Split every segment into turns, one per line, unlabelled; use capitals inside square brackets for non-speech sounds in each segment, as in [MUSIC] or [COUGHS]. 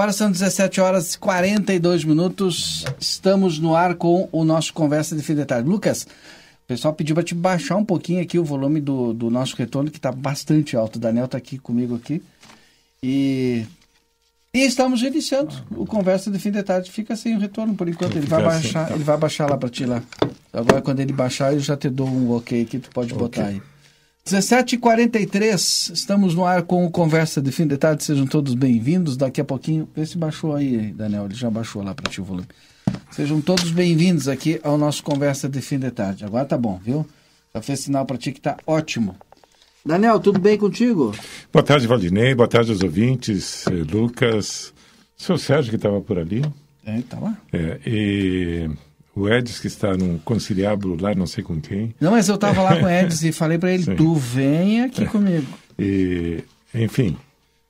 Agora são 17 horas e 42 minutos. Estamos no ar com o nosso Conversa de Fim de Tarde. Lucas, o pessoal pediu para te baixar um pouquinho aqui o volume do, do nosso retorno, que está bastante alto. O Daniel está aqui comigo aqui. E, e estamos iniciando o Conversa de Fim de Tarde. Fica sem o retorno por enquanto. Ele vai baixar, tá. ele vai baixar lá para ti lá. Agora, quando ele baixar, eu já te dou um ok aqui, tu pode okay. botar aí. 17h43, estamos no ar com o Conversa de Fim de Tarde. Sejam todos bem-vindos. Daqui a pouquinho, vê se baixou aí, Daniel. Ele já baixou lá para ti o volume. Sejam todos bem-vindos aqui ao nosso Conversa de Fim de Tarde. Agora tá bom, viu? Já fez sinal para ti que tá ótimo. Daniel, tudo bem contigo?
Boa tarde, Valdinei. Boa tarde aos ouvintes. Eh, Lucas. Seu Sérgio que estava por ali.
É, tá lá.
É, e o Edson que está num conciliábulo lá, não sei com quem.
Não, mas eu estava lá com o [LAUGHS] Edson e falei para ele, Sim. tu vem aqui comigo.
E, enfim,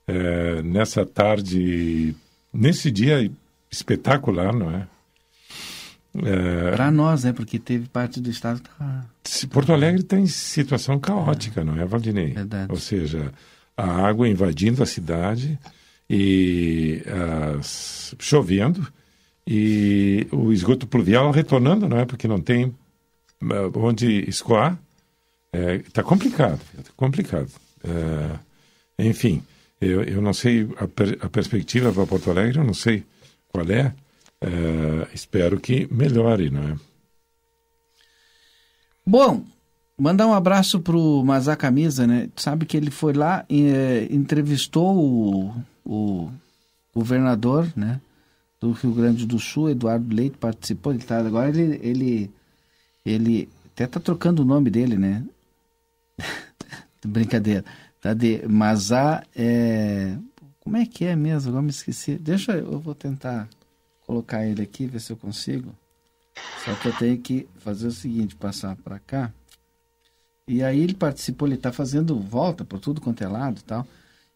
é, nessa tarde, nesse dia espetacular, não é?
é para nós, né? Porque teve parte do estado tá...
Porto Alegre está em situação caótica, é. não é, Valdinei?
Verdade.
Ou seja, a água invadindo a cidade e as, chovendo e o esgoto pluvial retornando, não é? Porque não tem eh, onde escoar. Está é, complicado, tá complicado. É, enfim, eu, eu não sei a, per, a perspectiva para Porto Alegre, eu não sei qual é. é espero que melhore, não é?
Bom, mandar um abraço pro Mazá Camisa, né? Sabe que ele foi lá e é, entrevistou o, o governador, né? Do Rio Grande do Sul, Eduardo Leite, participou. Ele tá, agora ele, ele, ele até tá trocando o nome dele, né? [LAUGHS] Brincadeira. Tá de Mazá é. Como é que é mesmo? Agora me esqueci. Deixa eu vou tentar colocar ele aqui, ver se eu consigo. Só que eu tenho que fazer o seguinte, passar para cá. E aí ele participou, ele está fazendo volta por tudo quanto é lado e tal.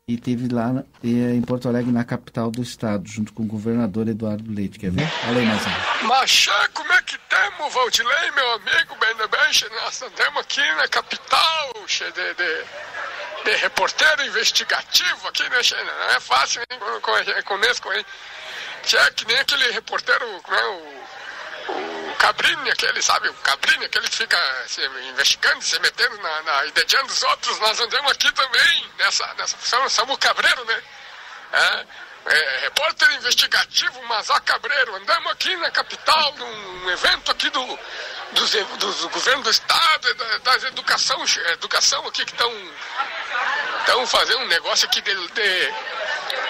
E teve lá em Porto Alegre, na capital do estado, junto com o governador Eduardo Leite. Quer ver? Olha aí, Mazão.
Machá, como é que temos, Valdilei, meu amigo, bem, bem, nós estamos aqui na capital, cheio de, de de reporteiro investigativo aqui, né, Não é fácil, hein? Com, hein? É que nem aquele reporteiro, como é o. O Cabrini, aquele, sabe? O Cabrini, aquele que fica se investigando, se metendo na, na, e dedando os outros. Nós andamos aqui também nessa, nessa função, somos o cabreiro, né? É, é, repórter investigativo Mazá Cabreiro. Andamos aqui na capital, num evento aqui do, dos, dos governo do estado, da, das educação, educação aqui que estão fazendo um negócio aqui de, de,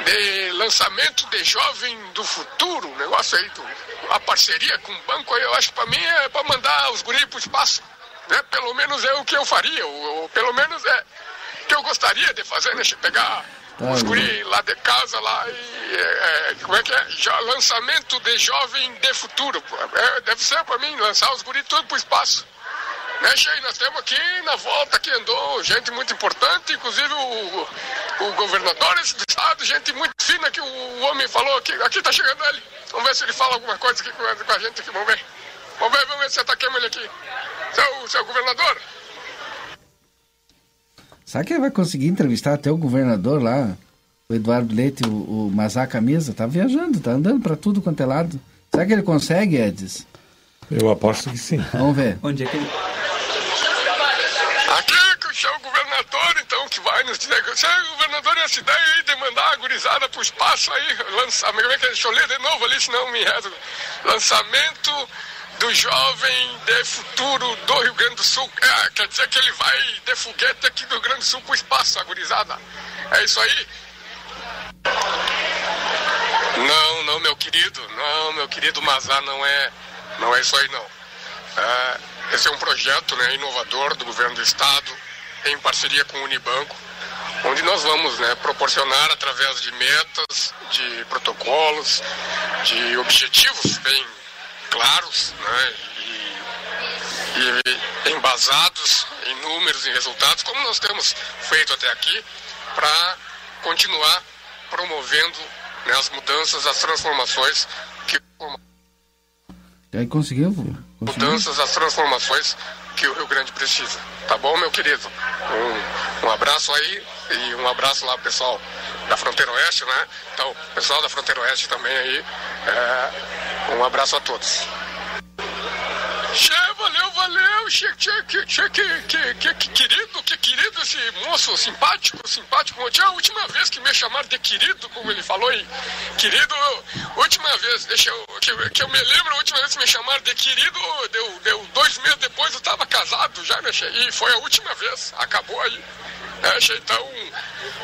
de, lançamento de jovem do futuro, um negócio aí, do, a parceria com o banco, eu acho que para mim é para mandar os guris para o espaço. Né? Pelo menos é o que eu faria, ou, ou pelo menos é o que eu gostaria de fazer, né? Pegar Tá os guri lá de casa lá e é, é, como é que é? Já, lançamento de jovem de futuro. É, deve ser para mim lançar os guri tudo pro espaço. Né? Nós temos aqui na volta que andou gente muito importante, inclusive o, o governador do estado, gente muito fina que o homem falou aqui. Aqui tá chegando ele. Vamos ver se ele fala alguma coisa aqui com, a gente aqui. Vamos ver. Vamos ver, vamos ver se ataquemos ele aqui. Seu, seu governador,
Será que ele vai conseguir entrevistar até o governador lá, o Eduardo Leite, o, o Mazá Camisa? Tá viajando, tá andando para tudo quanto é lado. Será que ele consegue, Edis?
Eu aposto que sim.
Vamos ver.
Onde é que ele...
Aqui que o seu governador, vai nos dizer... O governador, essa ideia aí de mandar a gurizada pro espaço aí, lançar... Como é que é? Deixa eu ler de novo ali, senão me rezo. Lançamento do jovem de futuro do Rio Grande do Sul. É, quer dizer que ele vai de foguete aqui do Rio Grande do Sul pro espaço, agorizada. É isso aí? Não, não, meu querido, não, meu querido Mazá, não é, não é isso aí não. É, esse é um projeto né, inovador do governo do estado, em parceria com o Unibanco, onde nós vamos né, proporcionar através de metas, de protocolos, de objetivos bem claros né, e, e embasados em números e resultados, como nós temos feito até aqui, para continuar promovendo né, as mudanças, as transformações que.
E aí conseguiu? conseguiu?
Mudanças, as transformações que o Rio Grande precisa. Tá bom, meu querido? Um, um abraço aí e um abraço lá, pessoal da Fronteira Oeste, né? Então, pessoal da Fronteira Oeste também aí. É, um abraço a todos. Che, valeu, valeu, che, che, che, que, que, que, que querido, que querido esse moço, simpático, simpático. Tinha a última vez que me chamaram de querido, como ele falou, e querido, última vez, deixa eu, que, que eu me lembro, a última vez que me chamaram de querido, deu, deu dois meses depois eu estava casado já, né, che, e foi a última vez, acabou aí. É, che, então,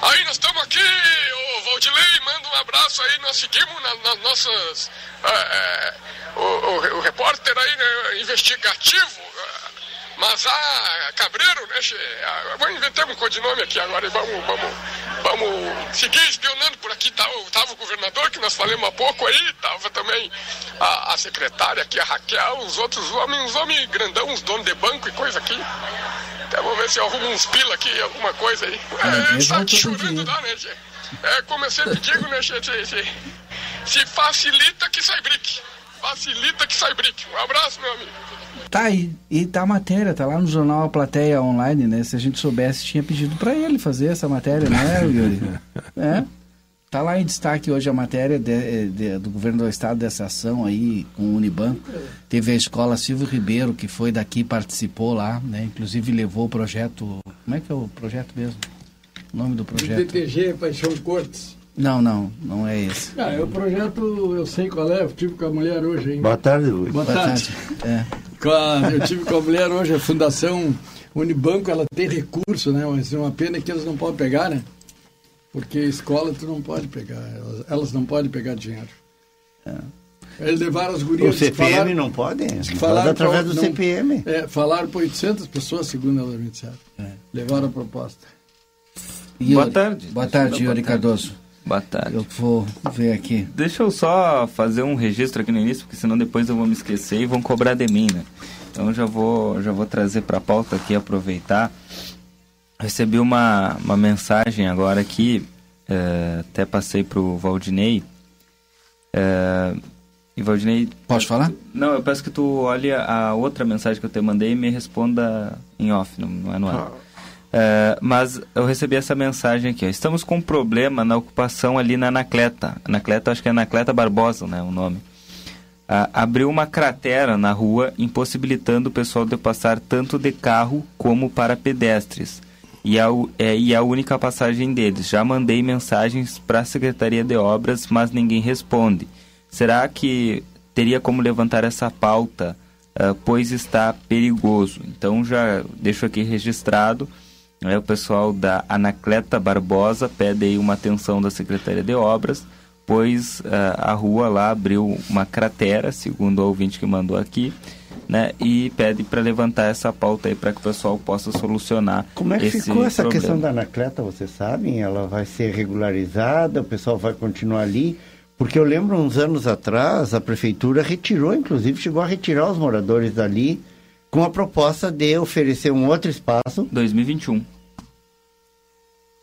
aí nós estamos aqui, o Valdilei, manda um abraço aí, nós seguimos nas na nossas. É, é, o, o, o, repórter aí, né, investigativo, mas a Cabreiro, né? Vamos inventar um codinome aqui agora e vamos, vamos, vamos seguir espionando por aqui. Tá, tava o governador, que nós falamos há pouco aí, tava também a, a secretária aqui, a Raquel, os outros homens, uns homens grandão, uns donos de banco e coisa aqui. Até vou ver se eu arrumo uns pila aqui, alguma coisa aí. É, é tá chorando lá, né, Gê? É, como eu sempre digo, né? Se, se, se facilita que sai brique. Facilita que sai brique. Um abraço, meu amigo.
Tá aí, e tá a matéria, tá lá no jornal A Plateia Online, né? Se a gente soubesse, tinha pedido para ele fazer essa matéria, né, Yuri? [LAUGHS] é. Está lá em destaque hoje a matéria de, de, do governo do estado dessa ação aí com o Unibanco. Teve a escola Silvio Ribeiro, que foi daqui, participou lá, né? Inclusive levou o projeto. Como é que é o projeto mesmo? O nome do projeto?
DTG Paixão Cortes.
Não, não, não é esse.
Ah, é o projeto, eu sei qual é, eu tive com a mulher hoje, hein?
Boa tarde, Luiz.
Boa tarde.
É.
Com a- eu tive com a mulher hoje, a Fundação Unibanco, ela tem recurso, né? Mas é uma pena que eles não podem pegar, né? Porque escola tu não pode pegar, elas, elas não podem pegar dinheiro. Eles levaram as
O
gurias,
CPM
falaram,
não pode? Não pode
falaram
através
pra-
do
não-
CPM.
é, falaram para 800 pessoas, segundo elas me disseram. Levaram a proposta.
Yuri-
Boa tarde.
Boa tarde,
Boa
Yuri
tarde.
Cardoso.
Boa tarde.
Eu vou ver aqui.
Deixa eu só fazer um registro aqui no início, porque senão depois eu vou me esquecer e vão cobrar de mim, né? Então já vou, já vou trazer para a pauta aqui, aproveitar. Recebi uma, uma mensagem agora aqui, eh, até passei para o Valdinei. Eh, e Valdinei,
Posso falar?
não, eu peço que tu olhe a outra mensagem que eu te mandei e me responda em off, não, não é no ar. É, mas eu recebi essa mensagem aqui. Estamos com um problema na ocupação ali na Anacleta. Anacleta, acho que é Anacleta Barbosa, né, o nome. Ah, abriu uma cratera na rua, impossibilitando o pessoal de passar tanto de carro como para pedestres. E o- é- e a única passagem deles. Já mandei mensagens para a Secretaria de Obras, mas ninguém responde. Será que teria como levantar essa pauta, ah, pois está perigoso? Então já deixo aqui registrado. Né, o pessoal da Anacleta Barbosa pede aí uma atenção da Secretaria de Obras, pois ah, a rua lá abriu uma cratera, segundo o ouvinte que mandou aqui, né? E pede para levantar essa pauta aí para que o pessoal possa solucionar
Como é que ficou essa
problema.
questão da Anacleta, vocês sabem? Ela vai ser regularizada, o pessoal vai continuar ali? Porque eu lembro uns anos atrás, a prefeitura retirou, inclusive chegou a retirar os moradores dali com a proposta de oferecer um outro espaço,
2021.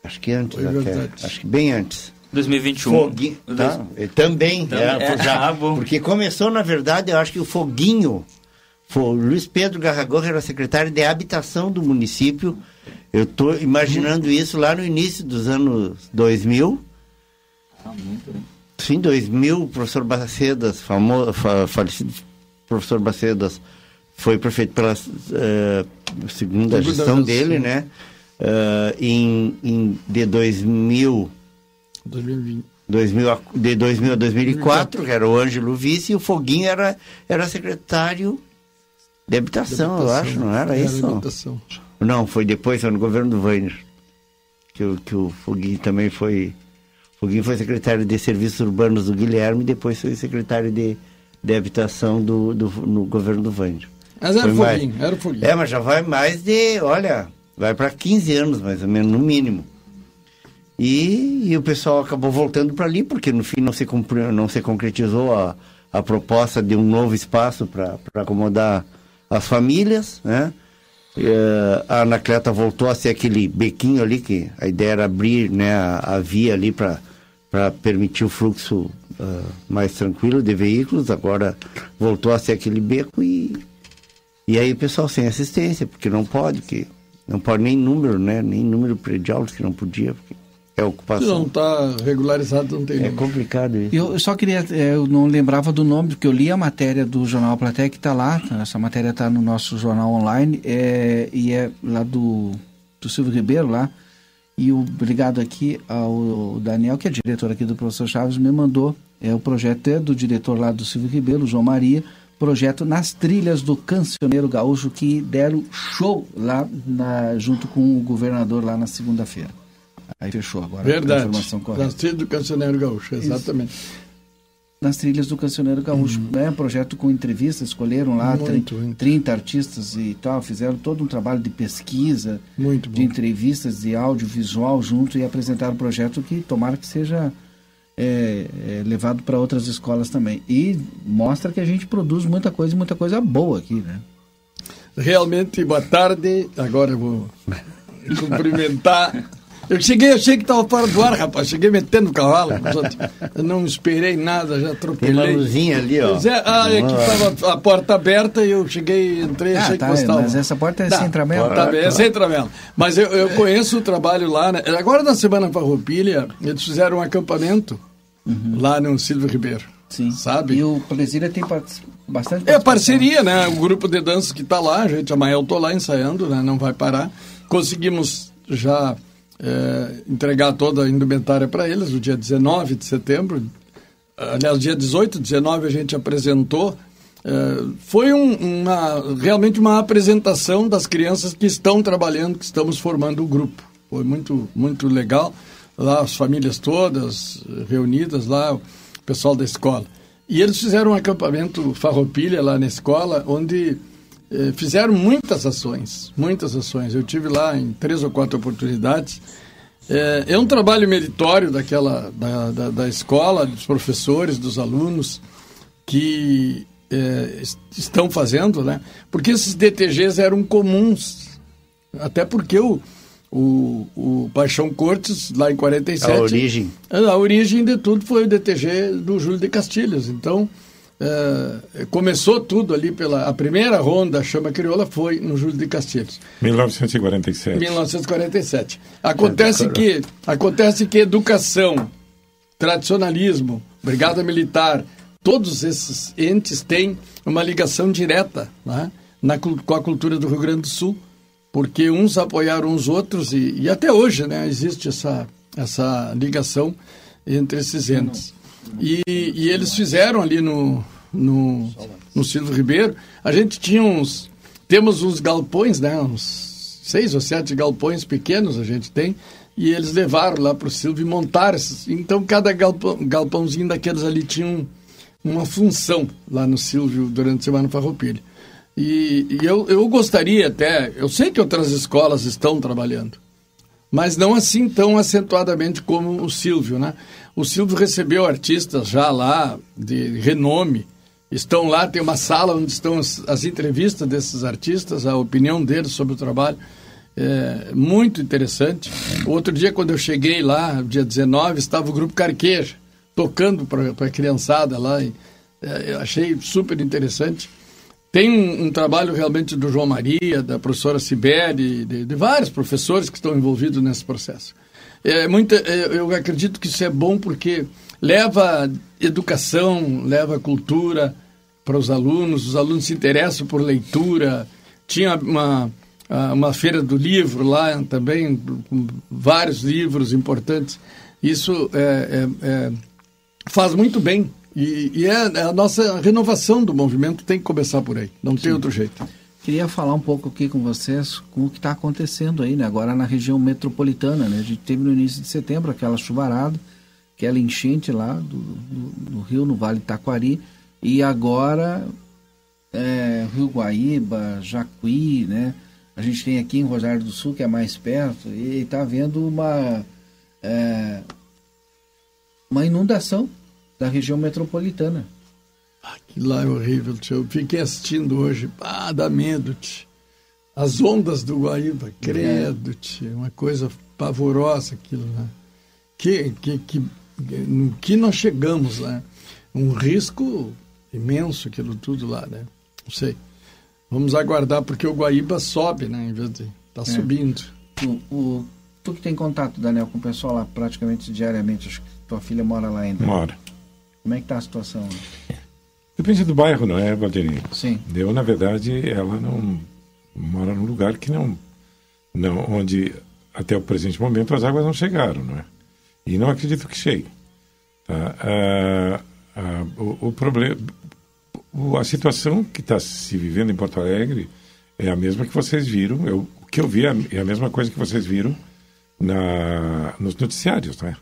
acho que antes
Foi
até,
verdade.
acho que bem antes.
2021.
Foguinho, tá? E Também,
Também,
é,
é,
já-
ah, [LAUGHS]
porque começou, na verdade, eu acho que o Foguinho, foi, o Luiz Pedro Garragorra era secretário de habitação do município. Eu estou imaginando isso lá no início dos anos 2000. Sim, 2000, o professor Bacedas, famoso, fa, falecido professor Bacedas, foi prefeito pela eh, segunda gestão dele, né? Eh, em, em, de 2000
2020.
2000, a- de 2000 a 2004, que era o Ângelo Vice, e o Foguinho era, era secretário de habitação, eu acho, não era, isso?
habitação.
Não, foi depois, foi no governo do Weiner, que, o- que o Foguinho também foi... Foguinho foi secretário de Serviços Urbanos do Guilherme e depois foi secretário de, de habitação do, do, no governo do Weiner.
Mas era
mais-
foguinho, era foguinho.
É, mas já vai mais de, olha, vai para 15 anos mais ou menos, no mínimo. E, e o pessoal acabou voltando para ali, porque no fim não se, cumpri- não se concretizou a, a proposta de um novo espaço para acomodar as famílias, né? Eh, a Anacleta voltou a ser aquele bequinho ali, que a ideia era abrir né, a, a via ali para permitir o fluxo ah, mais tranquilo de veículos, agora voltou a ser aquele beco e e aí o pessoal sem assistência, porque não pode, que não pode nem número, né? Nem número predial, que não podia, porque é
Se não
ocupação.
está regularizado, não tem
É
número.
complicado isso.
Eu eu só queria, eh, eu não lembrava do nome, porque eu li a matéria do Jornal Platéia que está lá, tá? essa matéria está no nosso jornal online, é, e é lá do, do Silvio Ribeiro lá, e o, obrigado aqui ao Daniel, que é diretor aqui do Professor Chaves, me mandou, é o projeto é do diretor lá do Silvio Ribeiro, o João Maria, projeto nas trilhas do Cancioneiro Gaúcho, que deram show lá na- junto com o governador lá na segunda-feira. Aí fechou agora. a
Verdade.
informação correta
Das trilhas do Cancioneiro Gaúcho, exatamente.
nas trilhas do Cancioneiro Gaúcho. né? projeto com entrevistas, escolheram lá
Uhum. Muito,
tri-
muito.
30 artistas e tal, fizeram todo um trabalho de pesquisa,
Muito
de
bom.
entrevistas, de audiovisual junto e apresentaram um projeto que tomara que seja é, é, levado para outras escolas também. E mostra que a gente produz muita coisa e muita coisa boa aqui, né?
Realmente, boa tarde. Agora eu vou [LAUGHS] cumprimentar Eu cheguei, achei que estava fora do ar, rapaz. Cheguei metendo o cavalo. Eu não esperei nada, já atropelei.
Tem uma luzinha ali, ó.
É, ah, é que estava a porta aberta e eu cheguei, entrei,
Ah,
achei
tá,
que estava.
mas essa porta é sem tramela.
Tá, é sem tramela. Mas eu, eu conheço o trabalho lá. né? Agora na Semana Farroupilha, eles fizeram um acampamento lá no Silvio Ribeiro.
Uhum. Sim.
Sabe?
E o Presília tem bastante
É parceria, né? O grupo de dança que está lá, gente, amanhã eu tô lá ensaiando, né? Não vai parar. Conseguimos já é, entregar toda a indumentária para eles no dia 19 de setembro. Aliás, dia 18, 19 a gente apresentou. É, foi um- uma, realmente uma apresentação das crianças que estão trabalhando, que estamos formando o grupo. Foi muito, muito legal. Lá as famílias todas eh, reunidas lá, o pessoal da escola. E eles fizeram um acampamento farroupilha lá na escola, onde fizeram muitas ações, muitas ações. Eu tive lá em três ou quatro oportunidades. É, é um trabalho meritório daquela da, da, da escola, dos professores, dos alunos que é, est- estão fazendo, né? Porque esses DTGs eram comuns, até porque o, o, o Paixão Cortes, lá em 47...
A origem.
A origem de tudo foi o DTG do Júlio de Castilhos. Então, é, começou tudo ali pela... A primeira ronda Chama Crioula foi no Júlio de Castilhos.
1947.
1947. Acontece que, acontece que educação, tradicionalismo, brigada militar, todos esses entes têm uma ligação direta né, na, com a cultura do Rio Grande do Sul, porque uns apoiaram os outros e, e até hoje né, existe essa, essa ligação entre esses entes. E, e eles fizeram ali no, no, no Silvio Ribeiro, a gente tinha uns, temos uns galpões, né, uns seis ou sete galpões pequenos a gente tem, e eles levaram lá para o Silvio e montaram esses. Então, cada galpão, galpãozinho daqueles ali tinha um, uma função lá no Silvio durante a Semana Farroupilha. E, e eu, eu gostaria até, eu sei que outras escolas estão trabalhando, mas não assim tão acentuadamente como o Silvio, né? O Silvio recebeu artistas já lá de renome, estão lá, tem uma sala onde estão as, as entrevistas desses artistas, a opinião deles sobre o trabalho. É, muito interessante. Outro dia, quando eu cheguei lá, dia 19, estava o Grupo Carqueja, tocando para a criançada lá. E, é, achei super interessante. Tem um, um trabalho realmente do João Maria, da professora Sibeli, de, de vários professores que estão envolvidos nesse processo. É, muita, é, eu acredito que isso é bom porque leva educação, leva cultura para os alunos, os alunos se interessam por leitura. Tinha uma, uma feira do livro lá também, com vários livros importantes. Isso é, é, é, faz muito bem. E, e é a nossa renovação do movimento tem que começar por aí, não tem outro jeito.
Queria falar um pouco aqui com vocês com o que está acontecendo aí, né? Agora na região metropolitana, né? A gente teve no início de setembro aquela chuvarada, aquela enchente lá do, do, do rio, no Vale Taquari, e agora é, Rio Guaíba, Jacuí, né? A gente tem aqui em Rosário do Sul, que é mais perto, e está havendo uma, é, uma inundação da região metropolitana.
Aquilo lá é horrível, tio. Eu fiquei assistindo hoje. Ah, dá medo, tio. As ondas do Guaíba, credo, tio. Uma coisa pavorosa aquilo lá. Que, que, que, no que nós chegamos lá. Um risco imenso aquilo tudo lá, né? Não sei. Vamos aguardar, porque o Guaíba sobe, né? Em vez de tá subindo.
O, o- tu que tem contato, Daniel, com o pessoal lá praticamente diariamente, acho que tua filha mora lá ainda.
Uma hora.
Como é que tá a situação?
Depende do bairro, não é, Valdeirinho?
Sim.
Eu, na verdade, ela não mora num lugar que não, não, onde até o presente momento as águas não chegaram, não é? E não acredito que chegue. Tá? Ah, ah, o, o problema, a situação que está se vivendo em Porto Alegre é a mesma que vocês viram. Eu, o que eu vi é a- é a mesma coisa que vocês viram na, nos noticiários, não é?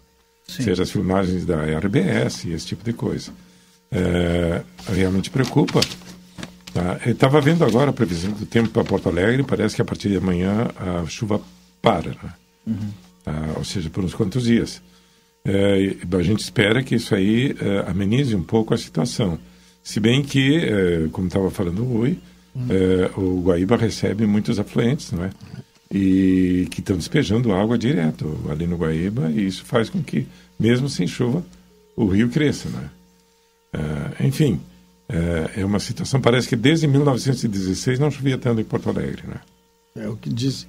Seja as filmagens da RBS e esse tipo de coisa. É, realmente preocupa. Tá? Eu estava vendo agora a previsão do tempo para Porto Alegre, parece que a partir de amanhã a chuva para, né? Tá? ou seja, por uns quantos dias. É, a gente espera que isso aí é, amenize um pouco a situação. Se bem que, é, como estava falando o Rui, é, o Guaíba recebe muitos afluentes, não é? E que estão despejando água direto ali no Guaíba e isso faz com que, mesmo sem chuva, o rio cresça, né? Uh, enfim, uh, é uma situação, parece que desde 1916 não chovia tanto em Porto Alegre, né?
É o que diz.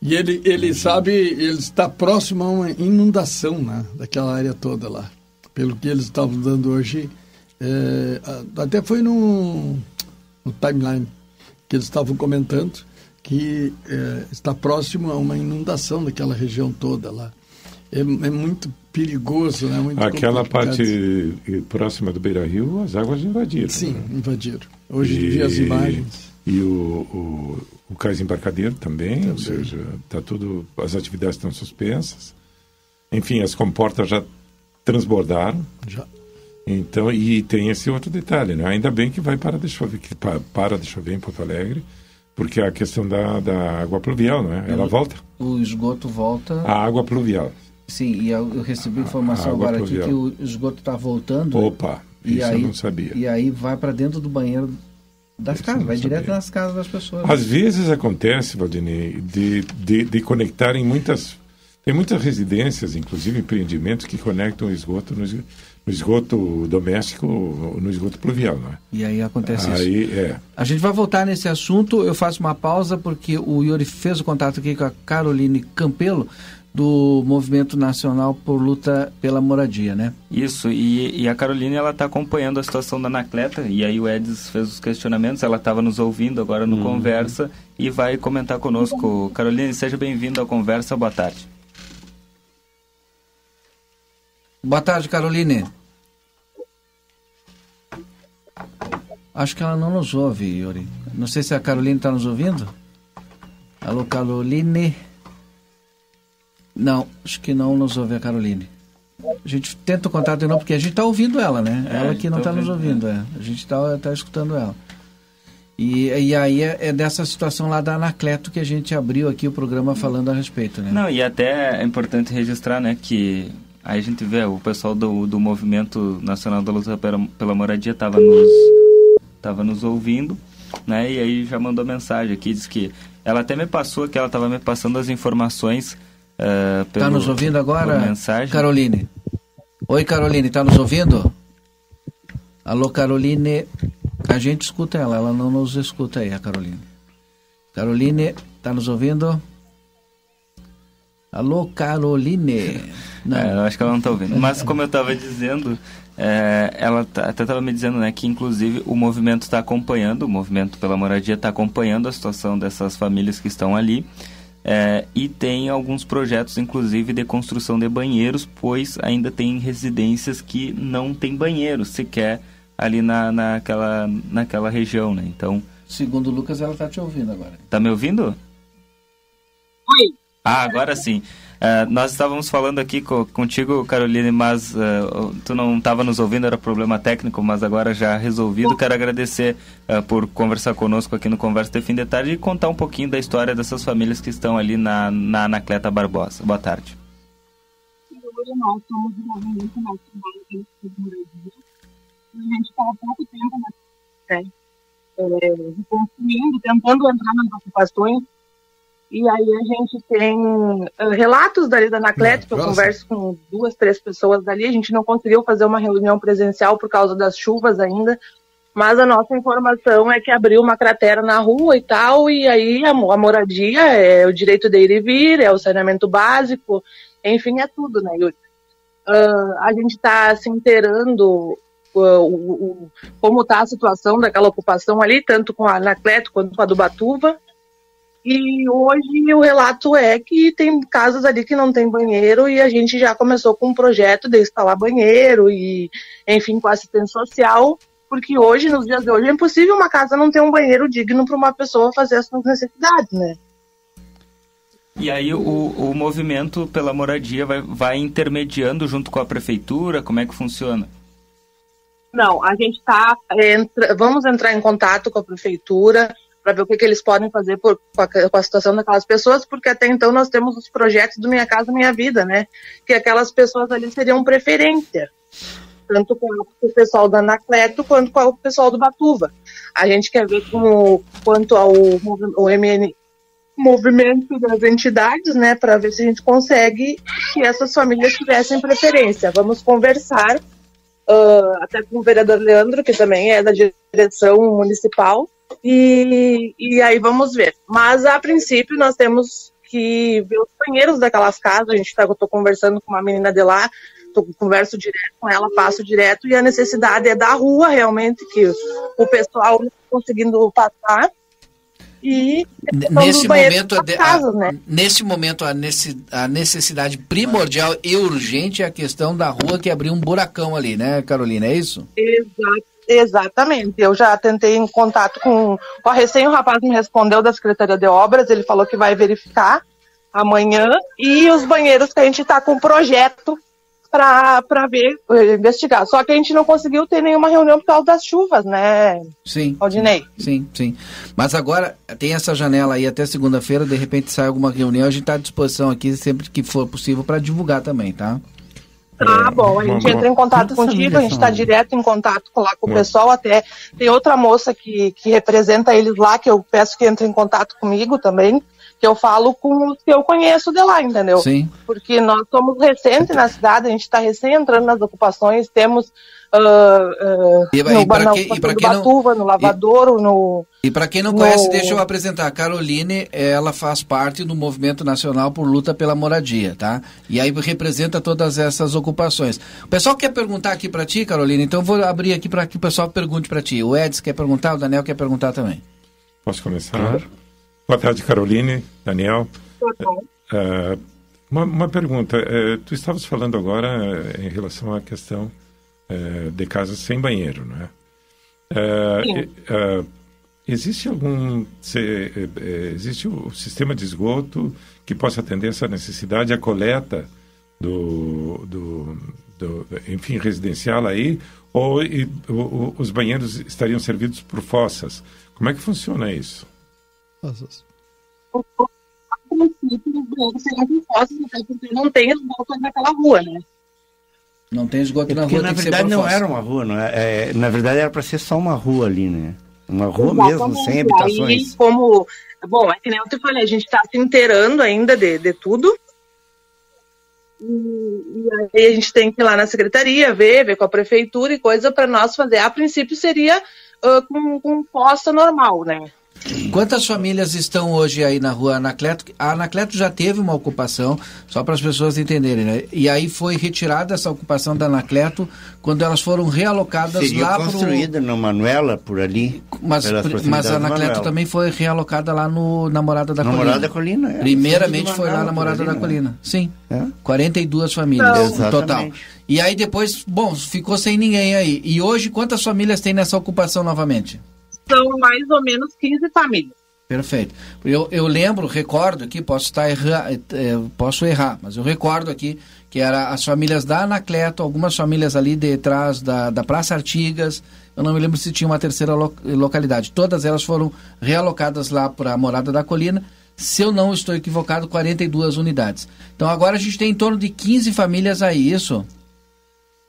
E ele, ele uhum. sabe, ele está próximo a uma inundação, né? Daquela área toda lá. Pelo que eles estavam dando hoje, é, até foi no, no timeline que eles estavam comentando que é, está próximo a uma inundação daquela região toda lá. É, é muito perigoso, né? Muito
Aquela parte próxima do Beira Rio, as águas invadiram.
Sim, né? invadiram. Hoje e, vi as imagens.
E o, o, o cais embarcadeiro também, também, ou seja, tá tudo, as atividades estão suspensas. Enfim, as comportas já transbordaram.
Já.
Então, e tem esse outro detalhe, né? Ainda bem que vai para de chover, que para de chover em Porto Alegre, porque a questão da, da água pluvial, né? Ela volta.
O esgoto volta.
A água pluvial.
Sim, e eu recebi informação agora aqui que o esgoto está voltando.
Opa, e isso aí, eu não sabia.
E aí vai para dentro do banheiro das isso casas, vai sabia. direto nas casas das pessoas.
Às vezes acontece, Valdinei, de, de, de conectarem muitas. Tem muitas residências, inclusive empreendimentos, que conectam o esgoto no esgoto no esgoto doméstico, no esgoto pluvial, não é?
E aí acontece
aí,
isso.
É.
A gente vai voltar nesse assunto, eu faço uma pausa porque o Yuri fez o contato aqui com a Caroline Campelo, do Movimento Nacional por Luta pela Moradia, né?
Isso, e, e a Caroline ela está acompanhando a situação da Anacleta, e aí o Edis fez os questionamentos, ela estava nos ouvindo agora no uhum. Conversa e vai comentar conosco. Caroline, seja bem-vinda ao Conversa, boa tarde.
Boa tarde, Caroline. Acho que ela não nos ouve, Yuri. Não sei se a Caroline está nos ouvindo. Alô, Caroline. Não, acho que não nos ouve a Caroline. A gente tenta o contato de novo, porque a gente está ouvindo ela, né? É, ela que não está nos ouvindo, é. A gente está tá escutando ela. E, e aí é, é, dessa situação lá da Anacleto que a gente abriu aqui o programa falando a respeito, né?
Não, e até é importante registrar, né, que Aí a gente vê o pessoal do, do Movimento Nacional da Luta pela, pela Moradia estava nos, tava nos ouvindo, né? E aí já mandou mensagem aqui, diz que ela até me passou que ela estava me passando as informações uh, pelo,
Tá nos ouvindo agora, mensagem. Caroline? Oi, Caroline, tá nos ouvindo? Alô, Caroline. A gente escuta ela, ela não nos escuta aí, a Caroline. Caroline, tá nos ouvindo? Alô, Caroline.
Não. É, eu acho que ela não está ouvindo. Mas como eu estava dizendo, é, ela tá, até estava me dizendo né, que inclusive o movimento está acompanhando, o movimento pela moradia está acompanhando a situação dessas famílias que estão ali. É, e tem alguns projetos, inclusive, de construção de banheiros, pois ainda tem residências que não tem banheiro sequer ali na, naquela, naquela região, né? Então...
Segundo o Lucas, ela está te ouvindo agora.
Está me ouvindo?
Oi.
Ah, agora sim. Uh, nós estávamos falando aqui co contigo, Caroline, mas uh, tu não estava nos ouvindo, era problema técnico, mas agora já resolvido. Quero agradecer uh, por conversar conosco aqui no Conversa de Fim de Tarde e contar um pouquinho da história dessas famílias que estão ali na, na Anacleta Barbosa. Boa tarde.
Hoje nós somos um movimento nacional de A gente está há pouco tempo né, é, construindo, tentando entrar nas ocupações e aí a gente tem uh, relatos dali da Anacleto, que eu converso com duas, três pessoas dali. A gente não conseguiu fazer uma reunião presencial por causa das chuvas ainda. Mas a nossa informação é que abriu uma cratera na rua e tal, e aí a, a moradia é o direito de ir e vir, é o saneamento básico, enfim, é tudo, né, Yuri? Uh, a gente está se inteirando uh, o, como está a situação daquela ocupação ali, tanto com a Anacleto quanto com a do Batuva. E hoje o relato é que tem casas ali que não tem banheiro e a gente já começou com um projeto de instalar banheiro e, enfim, com assistência social, porque hoje, nos dias de hoje, é impossível uma casa não ter um banheiro digno para uma pessoa fazer as suas necessidades, né?
E aí o, o movimento pela moradia vai, vai intermediando junto com a prefeitura? Como é que funciona?
Não, a gente está. Entra, vamos entrar em contato com a prefeitura para ver o que, que, eles podem fazer por, com, a, com, a, situação daquelas pessoas, porque até então nós temos os projetos do Minha Casa Minha Vida, né? Que aquelas pessoas ali seriam preferência, tanto com o pessoal da Anacleto quanto com o pessoal do Batuva. A gente quer ver como, quanto ao o MN, movimento das entidades, né, para ver se a gente consegue que essas famílias tivessem preferência. Vamos conversar uh, até com o vereador Leandro, que também é da direção municipal, e, e aí vamos ver. Mas a princípio nós temos que ver os banheiros daquelas casas. A gente tá, eu tô conversando com uma menina de lá, tô, converso direto com ela, passo direto, e a necessidade é da rua realmente, que o pessoal não tá conseguindo passar. E
nesse momento, casas, a, né? nesse momento a, a necessidade primordial e urgente é a questão da rua que abriu um buracão ali, né, Carolina? É isso?
Exato. Exatamente. Eu já tentei em contato com. O recém o rapaz me respondeu da Secretaria de Obras, ele falou que vai verificar amanhã. E os banheiros que a gente está com projeto para ver, eh, investigar. Só que a gente não conseguiu ter nenhuma reunião por causa das chuvas, né?
Sim.
Aldinei?
Sim, sim. Mas agora tem essa janela aí até segunda-feira, de repente sai alguma reunião, a gente está à disposição aqui sempre que for possível para divulgar também, tá?
Ah, bom, a gente entra em contato contigo, a gente está direto em contato lá com o pessoal, até tem outra moça que, que representa eles lá, que eu peço que entre em contato comigo também, eu falo com os que eu conheço de lá, entendeu?
Sim.
Porque nós somos recentes na cidade, a gente está recém entrando nas ocupações, temos uh, uh, e, no, e na, que, e do Batuva, não, no Lavadouro,
e,
no...
E para quem não no... conhece, deixa eu apresentar. A Caroline, ela faz parte do Movimento Nacional por Luta pela Moradia, tá? E aí representa todas essas ocupações. O pessoal quer perguntar aqui para ti, Carolina, então eu vou abrir aqui para que o pessoal pergunte para ti. O Edson quer perguntar, o Daniel quer perguntar também.
Posso começar? Claro. Boa tarde, Caroline, Daniel. Uh, uma, uma, pergunta. Uh, tu estavas falando agora uh, em relação à questão é, de casas sem banheiro, não é? existe algum se, existe o sistema de esgoto que possa atender essa necessidade, a coleta do, do, do enfim residencial aí, ou e, o, os banheiros estariam servidos por fossas? Como é que funciona isso?
A princípio, os banheiros seriam por fossas, porque não tem esgoto naquela rua, né?
Não tem esgoto
é
na rua.
na verdade não era uma rua, não é, é na verdade era para ser só uma rua ali, né? Uma rua Exatamente. mesmo, sem habitações.
Aí, como, bom, é que nem eu te falei, a gente está se inteirando ainda de, de tudo. E, e, aí a gente tem que ir lá na secretaria, ver, ver com a prefeitura e coisa para nós fazer. A princípio seria uh, com, com posta normal, né?
Quantas famílias estão hoje aí na rua Anacleto? A Anacleto já teve uma ocupação, só para as pessoas entenderem, né? E aí foi retirada essa ocupação da Anacleto quando elas foram realocadas
Seria
lá
construída pro... no Manuela, por ali.
Mas, mas a Anacleto também foi realocada lá no Namorada da
Namorada
Colina.
da Colina,
é. Primeiramente foi lá na Namorada da Colina. Né? Sim. É? 42 famílias no total. E aí depois, bom, ficou sem ninguém aí. E hoje quantas famílias tem nessa ocupação novamente?
São mais ou menos 15 famílias.
Perfeito. Eu, eu lembro, recordo aqui, posso estar errar, é, posso errar, mas eu recordo aqui que era as famílias da Anacleto, algumas famílias ali detrás da, da Praça Artigas, eu não me lembro se tinha uma terceira lo, localidade. Todas elas foram realocadas lá para a Morada da Colina. Se eu não estou equivocado, 42 unidades. Então agora a gente tem em torno de 15 famílias aí, isso?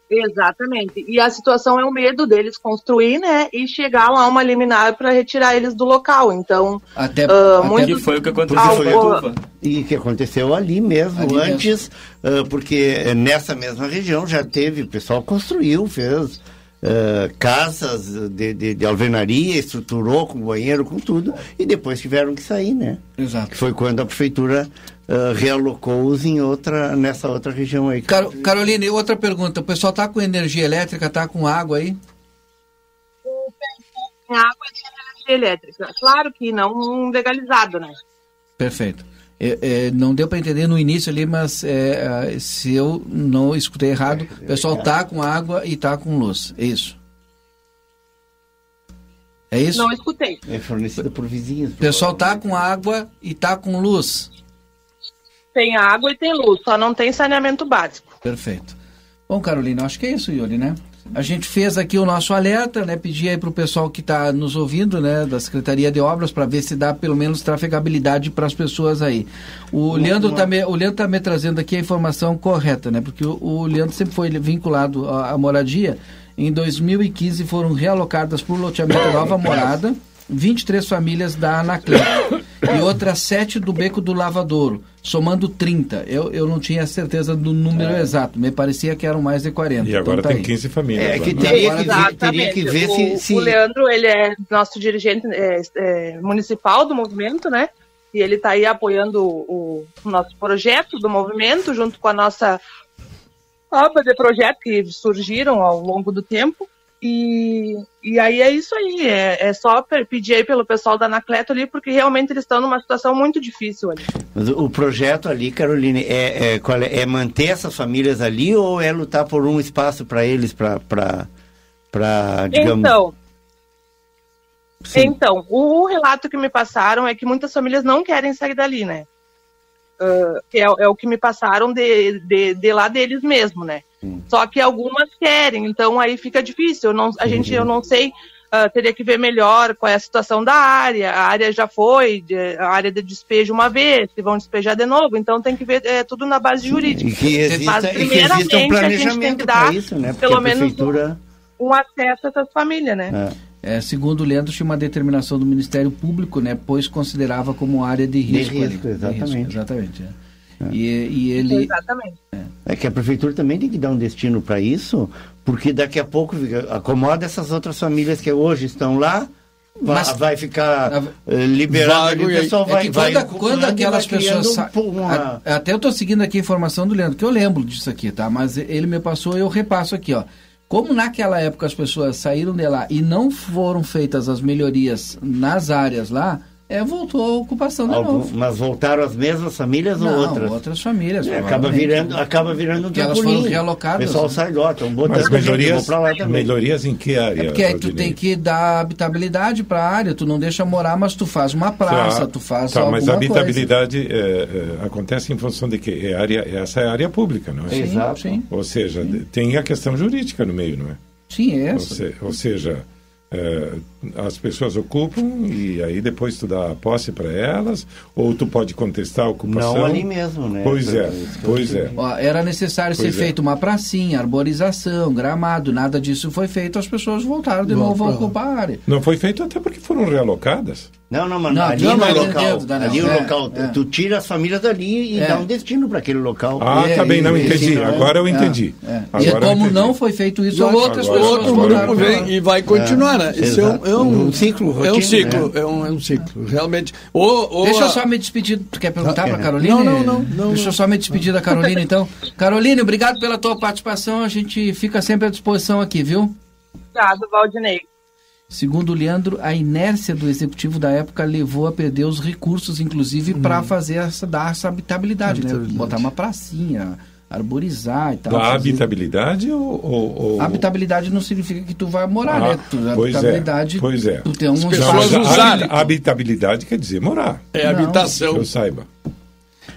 Exatamente. E a situação é o medo deles construir, né? E chegar lá uma liminar para retirar eles do local. Então,
até, uh,
até muito... que foi o que aconteceu.
E que aconteceu ali mesmo, ali antes, mesmo. Uh, porque nessa mesma região já teve, o pessoal construiu, fez uh, casas de, de, de, alvenaria, estruturou com banheiro, com tudo, e depois tiveram que sair, né?
Exato.
Que foi quando a prefeitura uh, realocou-os em outra, nessa outra região aí.
Car Caroline, outra pergunta. O pessoal está com energia elétrica, está com água aí?
Tem água e energia elétrica. Claro que não legalizado, né?
Perfeito. É, é, não deu para entender no início ali, mas é, se eu não escutei errado, o pessoal tá com água e tá com luz. É isso. É isso?
Não escutei.
É fornecida por vizinhos. O
pessoal tá com água e tá com luz
tem água e tem luz, só não tem saneamento básico.
Perfeito. Bom, Carolina, acho que é isso, Yuri, né? A gente fez aqui o nosso alerta, né? Pedi aí para o pessoal que está nos ouvindo, né, da Secretaria de Obras, para ver se dá pelo menos trafegabilidade para as pessoas aí. O Leandro está me, o Leandro tá me trazendo aqui a informação correta, né? Porque o, o Leandro sempre foi vinculado à, à moradia. Em 2015 foram realocadas por loteamento Nova [COUGHS] Morada 23 famílias da Anacleto. E outra 7 do Beco do Lavadouro, somando 30. Eu, eu não tinha certeza do número
É.
exato, me parecia que eram mais de 40.
E agora
Então tá
tem
aí.
15 famílias.
É que
né?
teria que ver,
Exatamente.
teria que ver
o,
se, se-
o Leandro, ele é nosso dirigente é, é, municipal do movimento, né? E ele está aí apoiando o, o nosso projeto do movimento, junto com a nossa aba de projetos que surgiram ao longo do tempo. E, e aí é isso aí, é, é só pedir aí pelo pessoal da Anacleto ali, porque realmente eles estão numa situação muito difícil ali.
Mas o projeto ali, Caroline, é, é, é, é manter essas famílias ali ou é lutar por um espaço para eles, para, digamos...
Então,
sim.
Então, o relato que me passaram é que muitas famílias não querem sair dali, né? Que é, é o que me passaram de, de, de lá deles mesmo, né? Só que algumas querem, então aí fica difícil. Eu não, a gente, eu não sei, ah, teria que ver melhor qual é a situação da área. A área já foi, de- a área de despejo uma vez, se vão despejar de novo, então tem que ver é, tudo na base jurídica.
E que exista,
Mas,
e que
primeiramente,
um
a gente tem que dar,
isso, né? Porque
pelo menos,
prefeitura...
Um acesso a essas famílias, né?
é,
É, segundo o Leandro, tinha uma determinação do Ministério Público, né, pois considerava como área de risco.
risco,
ali.
exatamente.
exatamente. é. E, e ele.
Exatamente.
é que a prefeitura também tem que dar um destino para isso, porque daqui a pouco fica- acomoda essas outras famílias que hoje estão lá, vai,
Mas-
vai ficar
a-
eh, liberado o
e aí-
pessoal
É
vai,
que
vai
quando,
ocupando
quando
e
aquelas
vai
pessoas.
um uma-
até eu tô seguindo aqui a informação do Leandro, que eu lembro disso aqui, tá? Mas ele me passou, eu repasso aqui, ó. Como naquela época as pessoas saíram de lá e não foram feitas as melhorias nas áreas lá, é, voltou a ocupação de
Algum-
novo.
mas voltaram as mesmas famílias
Não,
ou outras?
famílias.
É, acaba virando, acaba virando um
Porque elas foram realocadas,
O pessoal
né?
sai lá, estão botando
Mas melhorias,
pra lá também.
melhorias em que área?
É porque aí tu
Valdinei?
tem que dar habitabilidade para a área, tu não deixa morar, mas tu faz uma praça,
Tá,
tu faz
tá,
alguma
mas a habitabilidade é, é, acontece em função de que é área, essa é área pública, não é?
Sim,
Exato.
sim.
Ou seja, de- tem a questão jurídica no meio, não é?
Sim, é
Ou,
essa.
se- ou seja, é, as pessoas ocupam e aí depois tu dá a posse para elas, ou tu pode contestar a ocupação.
Não ali mesmo, né?
Pois é, pois é.
era necessário
Pois
ser
é.
feito uma pracinha, arborização, gramado, nada disso foi feito, as pessoas voltaram de
Vão
novo a ocupar a área.
Não foi feito até porque foram realocadas.
Não, não, mas
Não,
ali
não,
no
mas
local,
dentro
ali
não,
o
é,
local,
é.
tu tira as famílias dali e
É.
dá um destino para aquele local.
Ah,
É,
tá bem, não entendi.
esse não é-
Agora eu entendi.
É.
Agora
e como
entendi.
não foi feito isso,
Agora-
outras
agora-
pessoas
outro grupo vem e vai continuar, né? Isso é um, é um,
Um ciclo,
É um ciclo,
né?
é, um, é um ciclo, realmente. Ou, ou
Deixa eu só me despedir. Tu quer perguntar para
é.
Caroline?
Não, não, não, não,
Deixa eu
não.
só me despedir da Caroline, então. Caroline, obrigado pela tua participação. A gente fica sempre à disposição aqui, viu?
Obrigado, Valdinei.
Segundo o Leandro, a inércia do executivo da época levou a perder os recursos, inclusive, para fazer essa, dar essa habitabilidade, né? Botar uma pracinha, arborizar e tal.
Da
fazer-
habitabilidade ou. ou- ou-
Habitabilidade não significa que tu vai morar,
Ah,
né? Tu,
pois é,
habitabilidade,
pois é.
tu tem um
Não,
pessoas
a
usarem.
habita- habitabilidade quer dizer morar,
é
Não.
que
habitação.
eu saiba.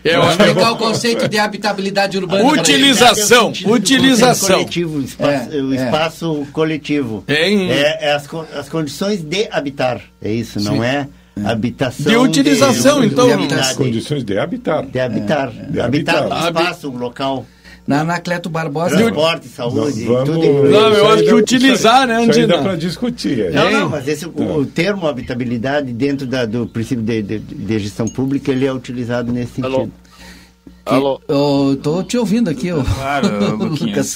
É,
Vou
uma-
explicar o conceito de habitabilidade urbana.
Utilização,
É
utilização.
Coletivo, o espaço,
É,
o
é.
espaço coletivo.
Em-
É, é as, as condições de habitar. É isso, não
Sim.
é habitação.
De utilização, então.
De,
De
habitar.
As condições de habitar.
De habitar.
De
habitar um
habitar.
espaço, um local.
Na Anacleto Barbosa.
Transporte, saúde, tudo. incluído.
Não, eu
Isso
acho que utilizar, né,
Isso aí dá
Andina?
para discutir. é.
Não, não, mas esse, o, o termo habitabilidade dentro da- do princípio de, de- de gestão pública, ele é utilizado nesse sentido.
Alô? Alô?
Eu tô te ouvindo aqui, ó.
Claro, [LAUGHS] Luquinhas.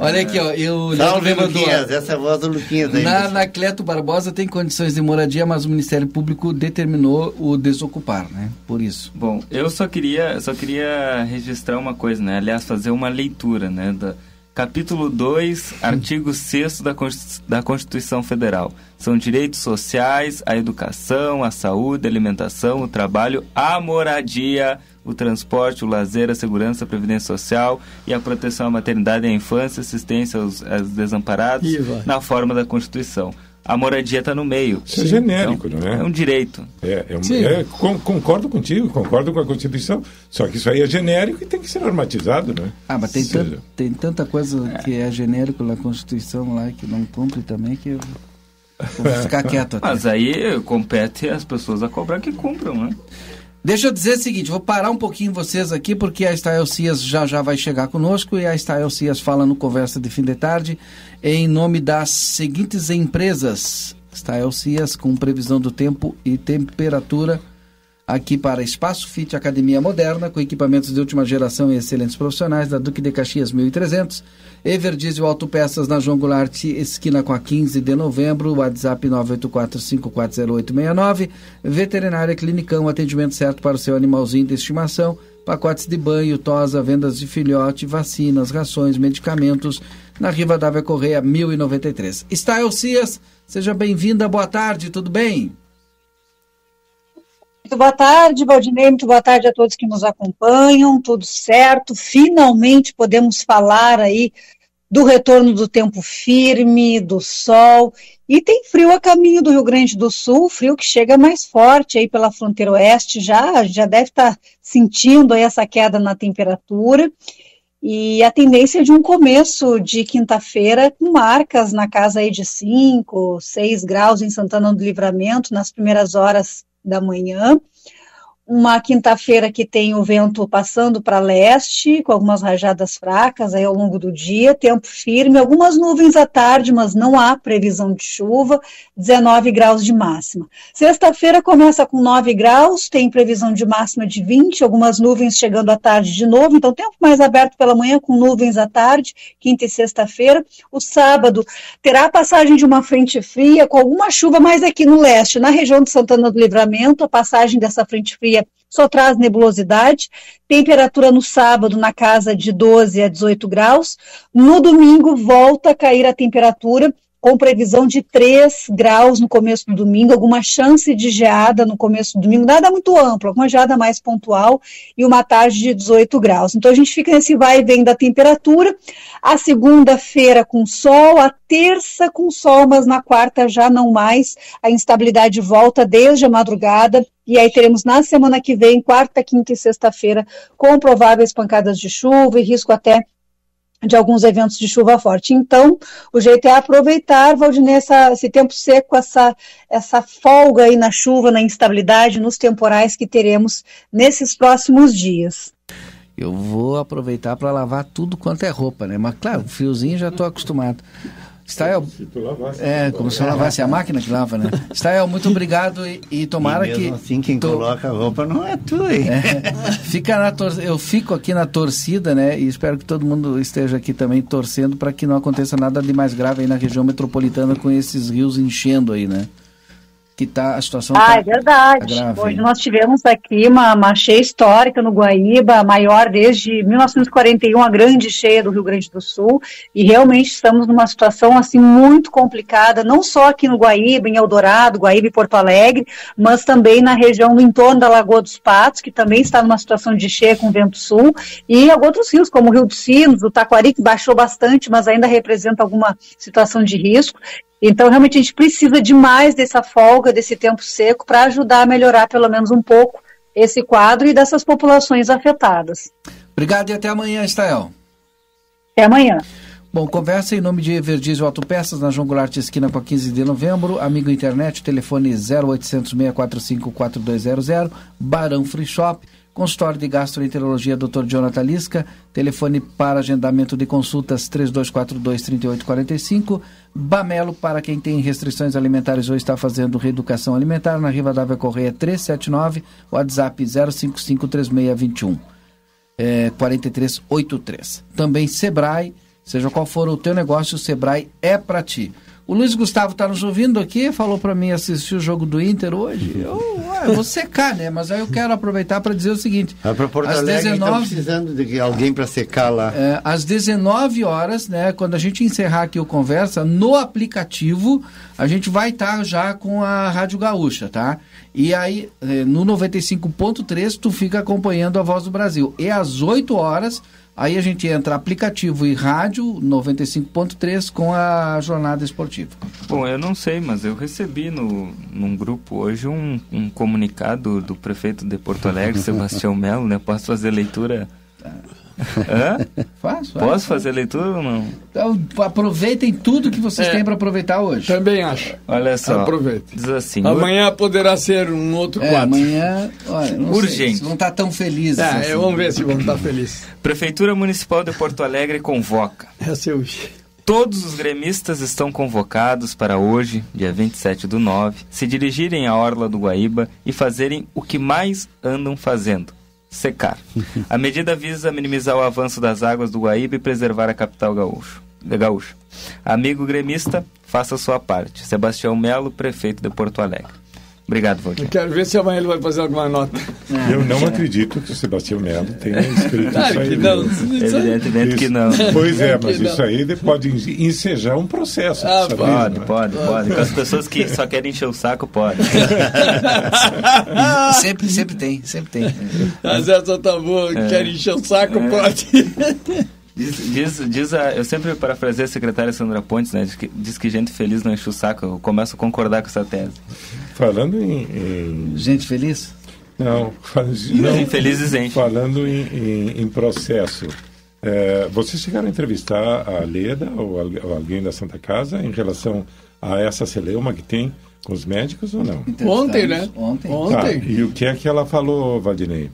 Olha aqui, ó. Eu,
Salve,
mandou.
Luquinhas, essa é a voz do Luquinhas aí.
Na Anacleto Barbosa tem condições de moradia, mas o Ministério Público determinou o desocupar, né? Por isso.
Bom, eu só queria, só queria registrar uma coisa, né? Aliás, fazer uma leitura, né? Da, capítulo 2, artigo 6 da, Consti- da Constituição Federal. São direitos sociais, a educação, a saúde, a alimentação, o trabalho, a moradia, o transporte, o lazer, a segurança, a previdência social e a proteção à maternidade e à infância, assistência aos, aos desamparados, na forma da Constituição. A moradia está no meio.
Isso é genérico,
Então,
não é?
É um direito.
É, é um- é, con- concordo contigo, concordo com a Constituição. Só que isso aí é genérico e tem que ser normatizado, né?
Ah, mas tem,
Ou seja,
tan- tem tanta coisa que é genérico na Constituição lá que não cumpre também que eu vou ficar [LAUGHS] quieto até.
Mas aí compete as pessoas a cobrar que cumpram, né?
Deixa eu dizer o seguinte, vou parar um pouquinho vocês aqui, porque a Estael Cias já já vai chegar conosco e a Estael Cias fala no Conversa de Fim de Tarde em nome das seguintes empresas. Estael Cias com previsão do tempo e temperatura aqui para Espaço Fit Academia Moderna, com equipamentos de última geração e excelentes profissionais, da Duque de Caxias 1300. Everdiesel Autopeças na João Goulart, esquina com a 15 de novembro, WhatsApp 984540869. Veterinária Clinicão, atendimento certo para o seu animalzinho de estimação. Pacotes de banho, tosa, vendas de filhote, vacinas, rações, medicamentos. Na Riva Dávia Correia, 1093. Stael Cias, seja bem-vinda, boa tarde, tudo bem?
Muito boa tarde, Valdinei. Muito boa tarde a todos que nos acompanham. Tudo certo. Finalmente podemos falar aí do retorno do tempo firme, do sol. E tem frio a caminho do Rio Grande do Sul, frio que chega mais forte aí pela fronteira oeste. Já, já deve estar sentindo aí essa queda na temperatura. E a tendência é de um começo de quinta-feira com marcas na casa aí de 5, 6 graus em Santana do Livramento nas primeiras horas da manhã. Uma quinta-feira que tem o vento passando para leste, com algumas rajadas fracas aí ao longo do dia, tempo firme, algumas nuvens à tarde, mas não há previsão de chuva, 19 graus de máxima. Sexta-feira começa com 9 graus, tem previsão de máxima de 20, algumas nuvens chegando à tarde de novo, então tempo mais aberto pela manhã, com nuvens à tarde, quinta e sexta-feira. O sábado terá a passagem de uma frente fria, com alguma chuva mais aqui no leste, na região de Santana do Livramento, a passagem dessa frente fria só traz nebulosidade. Temperatura no sábado na casa de 12 a 18 graus. No domingo volta a cair a temperatura com previsão de 3 graus no começo do domingo, alguma chance de geada no começo do domingo, nada muito amplo, alguma geada mais pontual e uma tarde de 18 graus. Então a gente fica nesse vai e vem da temperatura. A segunda-feira com sol, a terça com sol, mas na quarta já não mais. A instabilidade volta desde a madrugada. E aí teremos na semana que vem, quarta, quinta e sexta-feira, com prováveis pancadas de chuva e risco até de alguns eventos de chuva forte. Então, o jeito é aproveitar, Valdinei, essa, esse tempo seco, essa, essa folga aí na chuva, na instabilidade, nos temporais que teremos nesses próximos dias.
Eu vou aproveitar para lavar tudo quanto é roupa, né? Mas, claro, friozinho já estou acostumado. Stael, é, como se eu lavasse a máquina que lava, né? [LAUGHS] Stael, muito obrigado e, e tomara
e
que.
assim, quem to... coloca a roupa não é tu, hein?
É, [LAUGHS] fica na tor... Eu fico aqui na torcida, né? E espero que todo mundo esteja aqui também torcendo para que não aconteça nada de mais grave aí na região metropolitana com esses rios enchendo aí, né? Que tá, a situação
Ah,
tá,
é verdade.
tá
Hoje nós tivemos aqui uma, uma cheia histórica no Guaíba, a maior desde 1941, a grande cheia do Rio Grande do Sul, e realmente estamos numa situação assim muito complicada, não só aqui no Guaíba, em Eldorado, Guaíba e Porto Alegre, mas também na região no entorno da Lagoa dos Patos, que também está numa situação de cheia com vento sul, e outros rios, como o Rio dos Sinos, o Taquari, que baixou bastante, mas ainda representa alguma situação de risco. Então, realmente, a gente precisa demais dessa folga, desse tempo seco, para ajudar a melhorar pelo menos um pouco esse quadro e dessas populações afetadas.
Obrigado e até amanhã, Estael.
Até amanhã.
Bom, conversa em nome de Everdiesel Autopeças, na João Goulart Esquina com a 15 de novembro. Amigo internet, telefone 0800 645 4200. Barão Free Shop. Consultório de Gastroenterologia Dr. Jonathan Lisca, telefone para agendamento de consultas 3242-3845. Bamelo, para quem tem restrições alimentares ou está fazendo reeducação alimentar, na Riva Dávia Correia 379, WhatsApp 0553621 é, 4383. Também Sebrae, seja qual for o teu negócio, o Sebrae é para ti. O Luiz Gustavo está nos ouvindo aqui, falou para mim assistir o jogo do Inter hoje. Eu, ué, eu vou secar, né? Mas aí eu quero aproveitar para dizer o seguinte:
Vai para Porto
às
Alegre,
19
estão precisando de alguém para secar lá.
é, às 19 horas, né, quando a gente encerrar aqui o Conversa, no aplicativo, a gente vai estar já com a Rádio Gaúcha, tá? E aí, eh, no 95.3, tu fica acompanhando a Voz do Brasil. E às 8 horas, aí a gente entra aplicativo e rádio 95.3 com a jornada esportiva.
Bom, eu não sei, mas eu recebi no, num grupo hoje um, um comunicado do prefeito de Porto Alegre, [LAUGHS] Sebastião Melo, né? Posso fazer leitura? Hã?
Faz, faz.
Posso fazer leitura ou não?
Então, aproveitem tudo que vocês
É.
têm para aproveitar hoje.
Também acho.
Olha só.
Aproveita.
Diz assim.
Amanhã poderá ser um outro
É,
quadro.
amanhã, olha, não sei,
Urgente.
vocês vão estar tão felizes.
É,
assim.
vamos ver se vamos estar felizes.
Prefeitura Municipal de Porto Alegre convoca
Essa eu vi.
Todos os gremistas estão convocados para hoje, dia 27 do 9, se dirigirem à Orla do Guaíba e fazerem o que mais andam fazendo, secar. A medida visa minimizar o avanço das águas do Guaíba e preservar a capital gaúcho, gaúcha. Amigo gremista, faça sua parte. Sebastião Melo, prefeito de Porto Alegre. Obrigado, Valdir.
Eu quero ver se amanhã ele vai fazer alguma nota.
Eu não acredito que o Sebastião Melo tenha escrito
Claro
isso aí.
que não.
Evidentemente
Isso-
que não.
Pois é, mas
não.
isso aí pode ensejar um processo.
Ah,
sabe?
Pode,
Né?
pode, pode. Com as pessoas que só querem encher o saco, pode. [LAUGHS]
sempre, sempre tem, sempre tem.
Mas essa tá boa, quer encher o saco,
É.
pode. [LAUGHS]
Diz, diz, diz a, eu sempre parafrasei a secretária Sandra Pontes, né? Diz que, diz que gente feliz não enche o saco. Eu começo a concordar com essa tese.
Falando em, em-
Gente feliz?
Não, não,
infelizes enchem.
falando em, em- em processo. é, vocês chegaram a entrevistar a Leda ou, ou alguém da Santa Casa em relação a essa celeuma que tem com os médicos ou não?
Ontem, né?
Ontem.
Tá,
Ontem.
e o que é que ela falou, Valdinei?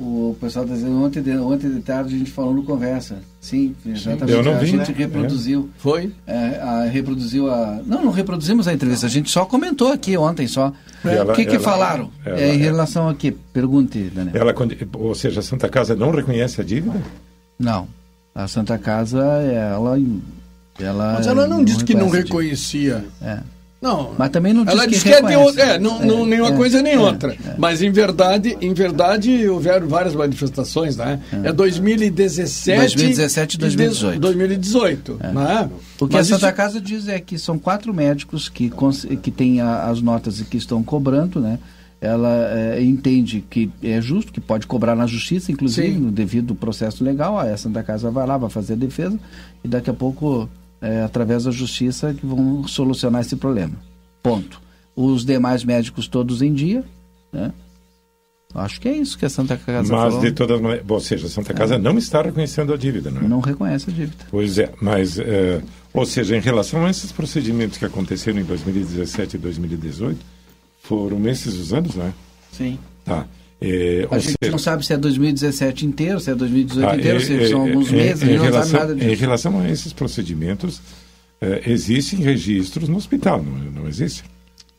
O pessoal está dizendo, ontem de, ontem de tarde a gente falou no Conversa. Sim, exatamente.
Eu não
a
vi,
gente
né?
reproduziu.
Foi?
é, a- reproduziu a. Não, não reproduzimos a entrevista, a gente só comentou aqui ontem só.
Ela-
o que, que
ela-
falaram?
ela-
É, em relação a quê? Pergunte, Daniel.
Ela, ou seja, a Santa Casa não reconhece a dívida?
Não. A Santa Casa, ela. ela
Mas ela não disse que não reconhecia.
a. É.
Não.
Mas também não
Ela
disse
disse
que
que é de outra. É, não, não,
É,
nenhuma
é,
coisa nem
é,
outra.
é.
Mas em verdade, em verdade, houveram várias manifestações, né? É, 2017.
2017 e 2018.
2018. Né?
O que
Mas
a Santa
isso-
Casa diz é que são quatro médicos que, que têm as notas e que estão cobrando, né? Ela é, entende que é justo, que pode cobrar na justiça, inclusive,
Sim.
no devido processo legal. A Santa Casa vai lá, vai fazer a defesa e daqui a pouco, é, através da justiça, que vão solucionar esse problema. Ponto. Os demais médicos todos em dia, né? Acho que é isso que a Santa Casa
Mas
falou.
de todas maneiras, ou seja, a Santa Casa não está reconhecendo a dívida, não é?
Não reconhece a dívida.
Pois é, mas, eh, ou seja, em relação a esses procedimentos que aconteceram em 2017 e 2018, foram esses os anos, não é?
Sim.
Tá. Eh,
A gente
seja,
não sabe se é 2017 inteiro, se é 2018
tá,
inteiro,
eh,
se são
eh,
alguns
eh,
meses, a
em
gente não
relação,
sabe nada
Em
disso.
relação a esses procedimentos, eh, existem registros no hospital, não, não existe?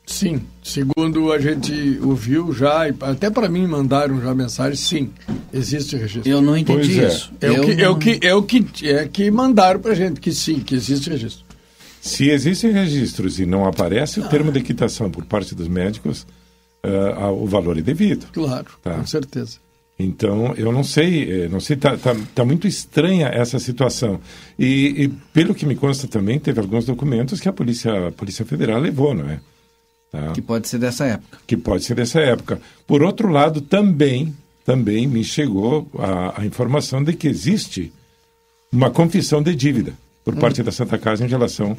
Sim, segundo a gente ouviu já, e até para mim mandaram já mensagem, sim, existe registro.
Eu não entendi
Pois é.
isso.
É, o
Eu
que, é, o
não-
que, é o que é que mandaram pra gente, que sim, que existe registro.
Se existem registros e não aparece o termo de quitação por parte dos médicos, ah, o valor é devido.
Claro,
Tá.
com certeza.
Então, eu não sei, eh, não sei, tá, tá, tá muito estranha essa situação. E, e pelo que me consta também, teve alguns documentos que a Polícia, a Polícia Federal levou, não é? Tá?
Que pode ser dessa época.
Que pode ser dessa época. Por outro lado, também, também me chegou a, a informação de que existe uma confissão de dívida por
Hum.
parte da Santa Casa em relação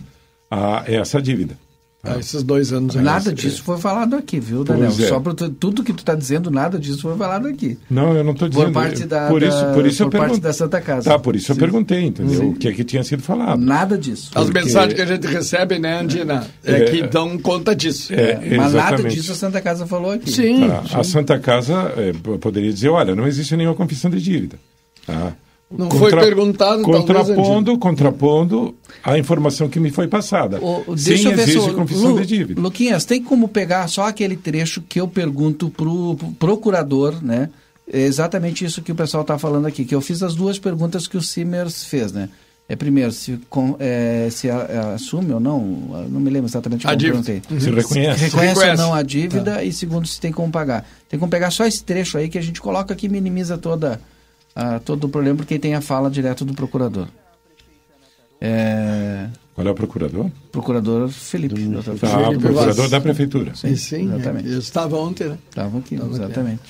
a essa dívida.
Ah, esses dois anos aí.
Nada disso foi falado aqui, viu, Daniel?
É.
Só pra tu- tudo que tu está dizendo, nada disso foi falado aqui.
Não, eu não estou dizendo.
Por parte da,
por isso, por isso eu
por parte
pergun-
da Santa Casa.
Tá, por isso eu
Sim.
perguntei, entendeu?
Sim.
O que é que tinha sido falado.
Nada disso.
As
Porque-
mensagens que a gente recebe, né, Andina, é,
É,
que dão conta disso.
É,
Mas nada disso a Santa Casa falou aqui.
Sim,
Tá, A Santa Casa p- poderia dizer, olha, não existe nenhuma confissão de dívida. Tá?
Não foi perguntado, talvez,
Contrapondo, contrapondo a informação que me foi passada.
O- o-
Sim,
deixa eu ver se
existe
o-
confissão
Lu-
de dívida.
Luquinhas, tem como pegar só aquele trecho que eu pergunto pro, pro procurador, né? É exatamente isso que o pessoal está falando aqui, que eu fiz as duas perguntas que o Simers fez, né? É primeiro, se, com, é, se a- a- assume ou não, não me lembro exatamente
A
como
dívida.
perguntei.
Se reconhece.
Reconhece,
reconhece.
ou não a dívida e segundo, se tem como pagar. Tem como pegar só esse trecho aí que a gente coloca aqui e minimiza toda, a- todo o problema, porque tem a fala direto do procurador. É,
Qual é o procurador?
procurador Felipe. doutor
Tá,
Felipe.
o procurador
Vaz.
da prefeitura.
Sim, sim
exatamente.
eu estava ontem, né?
Estava aqui,
Tava aqui.
exatamente.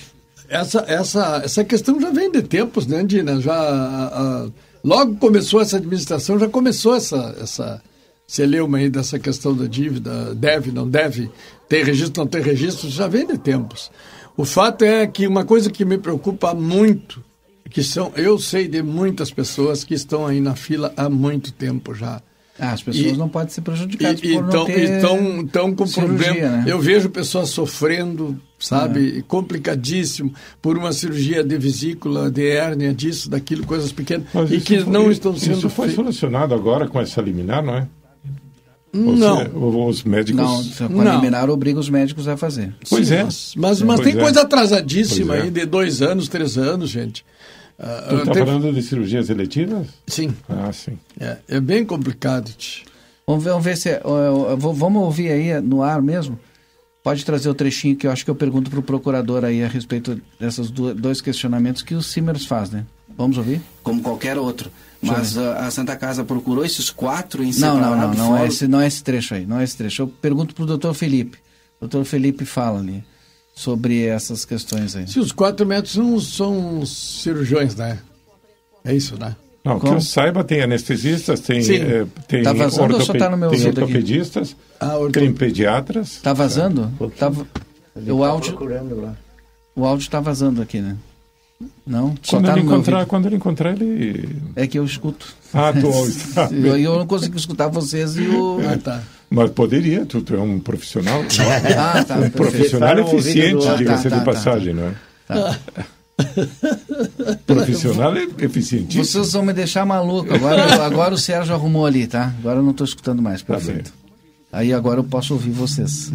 Essa, essa, essa questão já vem de tempos, né, Andina? Já, a- a- logo começou essa administração, já começou essa, essa celeuma aí dessa questão da dívida, deve, não deve, tem registro, não tem registro, já vem de tempos. O fato é que uma coisa que me preocupa muito, que são, eu sei de muitas pessoas que estão aí na fila há muito tempo já.
Ah, as pessoas
E-
não podem ser prejudicadas
E,
por
então,
não ter
então, então, com
cirurgia,
problema.
né?
Eu vejo pessoas sofrendo, sabe, complicadíssimo, por uma cirurgia de vesícula, de hérnia, disso, daquilo, coisas pequenas,
Mas
e
isso
que
foi-
não estão sendo
Isso foi solucionado agora com essa liminar, não é?
Não.
ou os médicos.
Não, com a
Não.
liminar obriga os médicos a fazer.
Pois
Sim,
é.
Mas, mas, tem
é.
coisa atrasadíssima
é.
aí, de dois anos, três anos, gente. Ah,
Tu está
teve-
falando de cirurgias eletivas?
Sim,
Ah, sim.
é, é bem complicado.
Vamos ver, vamos ver se. é- vamos ouvir aí no ar mesmo? Pode trazer o trechinho que eu acho que eu pergunto para o procurador aí a respeito desses dois questionamentos que o Simers faz, né? Vamos ouvir?
como qualquer outro. Mas a, a Santa Casa procurou esses quatro em
Não,
separado
não, não, não é, esse, não é esse trecho aí, não é esse trecho. Eu pergunto para o doutor Felipe. O doutor Felipe fala ali sobre essas questões aí.
Se os quatro médicos não são cirurgiões, né? É isso, né?
Não, que
Como?
eu saiba, tem anestesistas, tem, eh, tem,
Tá vazando ou só tá no meu
tem ortopedistas,
Ah, orto-
tem pediatras.
Tá vazando? Tá, va- o áudio,
Procurando lá.
o áudio tá vazando aqui, né? Não?
Quando,
tá
ele encontrar, quando ele encontrar, ele.
É que eu escuto.
Ah, tu está.
Eu, eu não consigo escutar vocês e o.
Ah, tá.
Mas poderia, tu, tu é um profissional. [LAUGHS]
Ah, tá.
um
perfeito.
profissional eficiente,
do
diga-se
Tá,
de
tá,
passagem, não é? [LAUGHS] Profissional é eficientíssimo.
Vocês vão me deixar maluco. Agora, [LAUGHS] agora o Sérgio arrumou ali, tá? Agora eu não estou escutando mais.
Tá
Perfeito. Aí agora eu posso ouvir vocês.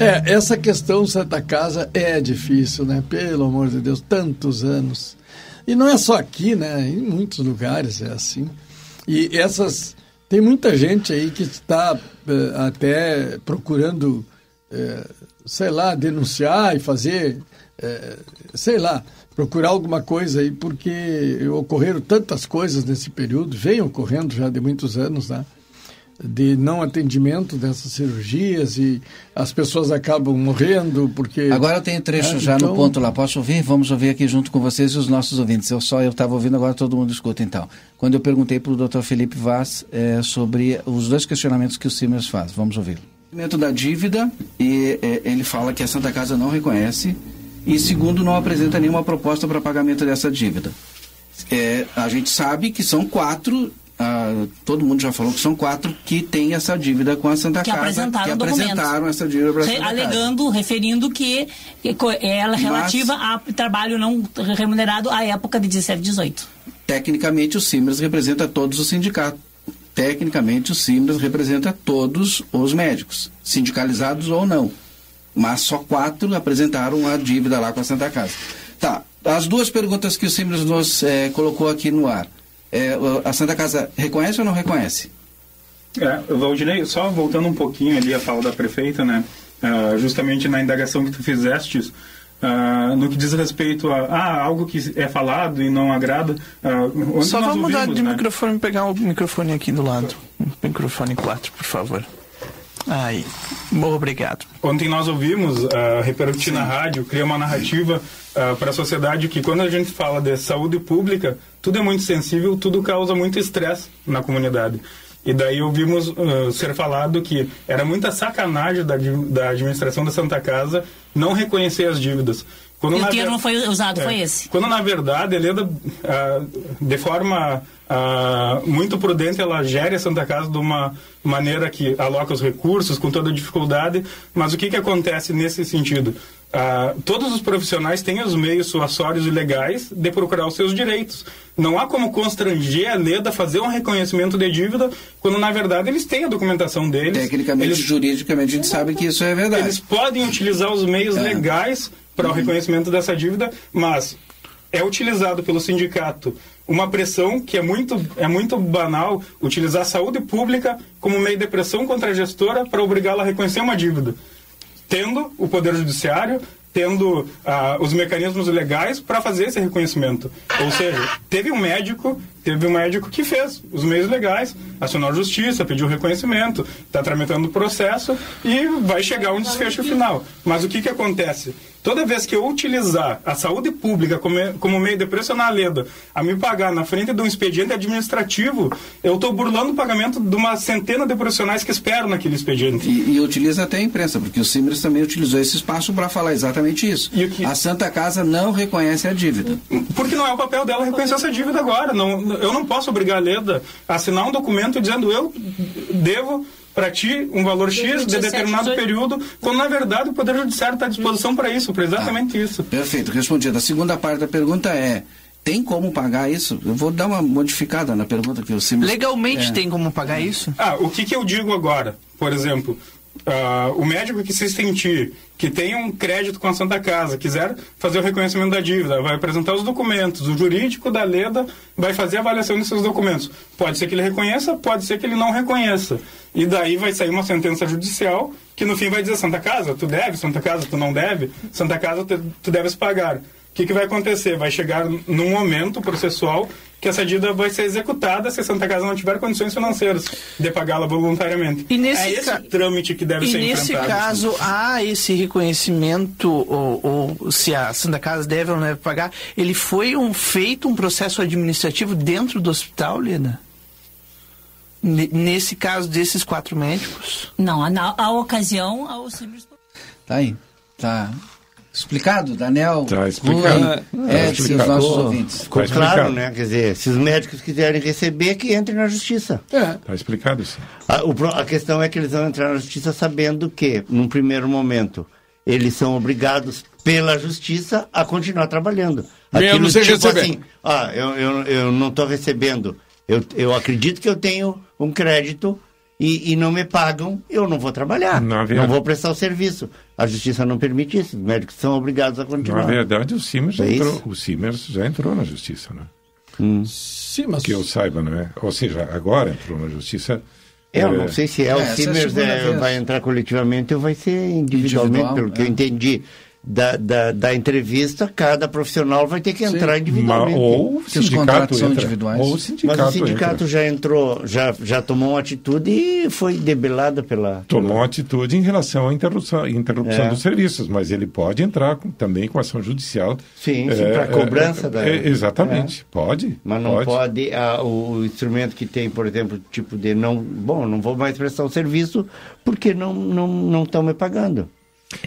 É, essa questão Santa Casa é difícil, né? Pelo amor de Deus, tantos anos. E não é só aqui, né? Em muitos lugares é assim. E essas. Tem muita gente aí que está eh, até procurando, eh, sei lá, denunciar e fazer, eh, sei lá, procurar alguma coisa aí, porque ocorreram tantas coisas nesse período, vem ocorrendo já de muitos anos, né? De não atendimento dessas cirurgias e as pessoas acabam morrendo porque
Agora eu tenho trecho
É,
já
então-
no ponto lá. Posso ouvir? Vamos ouvir aqui junto com vocês e os nossos ouvintes. Eu só eu estava ouvindo, agora todo mundo escuta então. Quando eu perguntei para o Dr. Felipe Vaz eh, sobre os dois questionamentos que o Simers faz. Vamos ouvir.
pagamento da dívida e é, ele fala que a Santa Casa não reconhece e segundo não apresenta nenhuma proposta para pagamento dessa dívida. É, a gente sabe que são quatro, ah, todo mundo já falou que são quatro que têm essa dívida com a Santa
Que
Casa,
apresentaram
que apresentaram essa dívida para a Santa Casa.
alegando, referindo que ela é relativa a trabalho não remunerado à época de 17, 18.
Tecnicamente, o Simras representa todos os sindicatos. Tecnicamente, o Simras representa todos os médicos, sindicalizados ou não. Mas só quatro apresentaram a dívida lá com a Santa Casa. Tá, as duas perguntas que o Simras nos eh, colocou aqui no ar. Eh, a Santa Casa reconhece ou não reconhece?
É, Valdinei, só voltando um pouquinho ali a fala da prefeita, né? ah, justamente na indagação que tu fizeste, ah, no que diz respeito a ah, algo que é falado e não agrada. onde
Só vamos mudar de
né?
microfone, pegar o microfone aqui do lado. Microfone 4, por favor. Aí. Bom, obrigado.
Ontem nós ouvimos uh, repercutir na rádio, criar uma narrativa para a sociedade que quando a gente fala de saúde pública, tudo é muito sensível, tudo causa muito estresse na comunidade. E daí ouvimos uh, ser falado que era muita sacanagem da, da administração da Santa Casa não reconhecer as dívidas. Quando
E o termo
ver-
foi usado
é,
foi esse.
Quando na verdade a Leda, ah, de forma ah, muito prudente, ela gere a Santa Casa de uma maneira que aloca os recursos com toda dificuldade. Mas o que, que acontece nesse sentido? Ah, todos os profissionais têm os meios suassórios e legais de procurar os seus direitos. Não há como constranger a Leda a fazer um reconhecimento de dívida quando na verdade eles têm a documentação deles.
Tecnicamente,
eles,
juridicamente, a gente sabe que isso é verdade.
eles podem utilizar os meios
É.
legais para o reconhecimento dessa dívida, mas é utilizado pelo sindicato uma pressão que é muito, é muito banal utilizar a saúde pública como meio de pressão contra a gestora para obrigá-la a reconhecer uma dívida. Tendo o Poder Judiciário, tendo ah, os mecanismos legais para fazer esse reconhecimento. Ou seja, teve um médico, teve um médico que fez os meios legais, acionou a justiça, pediu reconhecimento, está tramitando o processo e vai chegar um desfecho final. Mas o que, que acontece? Toda vez que eu utilizar a saúde pública como, como meio de pressionar a Leda a me pagar na frente de um expediente administrativo, eu estou burlando o pagamento de uma centena de profissionais que esperam naquele expediente.
E, e utiliza até a imprensa, porque o Simras também utilizou esse espaço para falar exatamente isso. A Santa Casa não reconhece a dívida.
Porque não é o papel dela reconhecer essa dívida agora. Não, Eu não posso obrigar a Leda a assinar um documento dizendo eu devo para ti um valor X de determinado período, quando na verdade o Poder Judiciário está à disposição para isso, para exatamente ah, isso.
Perfeito, respondido. A segunda parte da pergunta é: tem como pagar isso? Eu vou dar uma modificada na pergunta que eu sempre.
Legalmente é. tem como pagar isso?
Ah, o que, que eu digo agora? Por exemplo, Uh, o médico que se sentir que tem um crédito com a Santa Casa, quiser fazer o reconhecimento da dívida, vai apresentar os documentos, o jurídico da Leda vai fazer a avaliação desses documentos. Pode ser que ele reconheça, pode ser que ele não reconheça. E daí vai sair uma sentença judicial que no fim vai dizer Santa Casa, tu deve, Santa Casa, tu não deve, Santa Casa, tu, tu deves pagar. O que, que vai acontecer? Vai chegar num momento processual que essa dívida vai ser executada se a Santa Casa não tiver condições financeiras de pagá-la voluntariamente.
E nesse
é esse ca... trâmite que deve
e
ser
enfrentado. E nesse caso, há esse reconhecimento, ou, ou, se a Santa Casa deve ou não deve pagar, ele foi um, feito um processo administrativo dentro do hospital, Lina? Nesse caso desses quatro médicos?
Não, na a ocasião, ao simples...
Tá aí, tá Explicado, Daniel?
Está explicado.
Rui, é,
se os nossos ouvintes. Ficou tá claro, né? Quer dizer, se os médicos quiserem receber, que entrem na justiça.
Está é. Tá explicado isso.
A, o, a questão é que eles vão entrar na justiça sabendo que, num primeiro momento, eles são obrigados pela justiça a continuar trabalhando.
Mesmo sem
tipo
receber.
assim, ah, eu, eu, eu não estou recebendo. Eu, eu acredito que eu tenho um crédito e, e, não me pagam, eu não vou trabalhar. Verdade, não vou prestar o serviço. A justiça não permite isso. Os médicos são obrigados a continuar.
Na verdade, o Simers, é entrou, o Simers já entrou na justiça, né?
Hum.
Sim, mas... Que eu saiba, não é? Ou seja, agora entrou na justiça.
Eu é... não sei se é, é o Simers é, vai entrar coletivamente ou vai ser individualmente, Individual, pelo que eu é. entendi da, da, da, entrevista, cada profissional vai ter que entrar Sim. individualmente.
ou o sindicato são individuais.
Ou o sindicato Mas o sindicato entra. já entrou, já, já tomou uma atitude e foi debelada pela...
Tomou
pela...
uma atitude em relação à interrupção, interrupção é. dos serviços, mas ele pode entrar com, também com ação judicial.
Sim, é, para cobrança
é,
da...
É, exatamente, pode.
Mas não pode, pode a, o instrumento que tem, por exemplo, tipo de não... Bom, não vou mais prestar o serviço porque não estão não, não, não me pagando.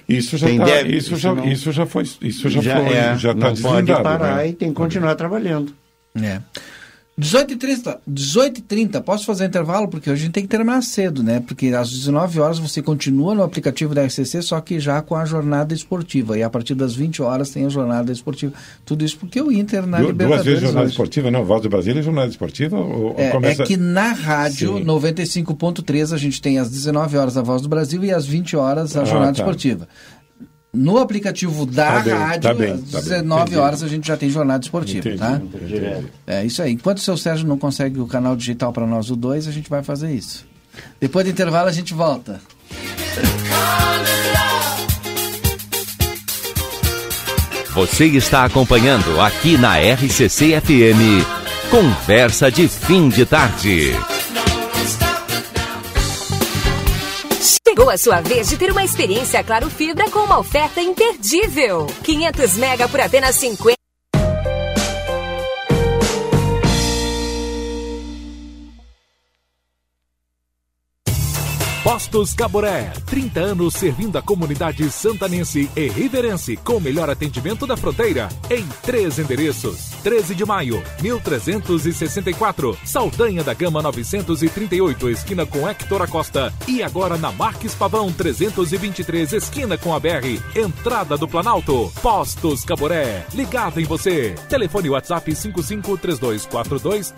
Isso já, tá, isso, já, não, isso já foi, isso já, já foi, é, já está
pode parar né? e tem que continuar trabalhando.
É. 18h30, 18h30, posso fazer intervalo? Porque hoje a gente tem que terminar cedo, né? Porque às 19 horas você continua no aplicativo da RCC, só que já com a jornada esportiva. E a partir das 20 horas tem a jornada esportiva. Tudo isso porque o Inter na
du
Libertadores...
Duas vezes jornada hoje. esportiva, não? Voz do Brasil e jornada esportiva? Ou,
é,
começa...
é que na rádio 95.3 a gente tem às 19 horas a Voz do Brasil e às 20 horas a ah, jornada tá. esportiva. No aplicativo da tá bem, rádio, tá bem, às 19 tá horas a gente já tem jornada esportiva, entendi, tá? Entendi. É isso aí. Enquanto o seu Sérgio não consegue o canal digital para nós, o 2, a gente vai fazer isso. Depois do intervalo a gente volta.
Você está acompanhando aqui na RCC FM. Conversa de fim de tarde.
Chegou a sua vez de ter uma experiência Claro Fibra com uma oferta imperdível. 500 mega por apenas 50
Postos Caboré, 30 anos servindo a comunidade santanense e riverense com o melhor atendimento da fronteira em três endereços. 13 de maio, 1364, Saldanha da Gama 938, esquina com Hector Acosta e agora na Marques Pavão 323, esquina com a BR, entrada do Planalto. Postos Caboré, ligado em você. Telefone WhatsApp 553242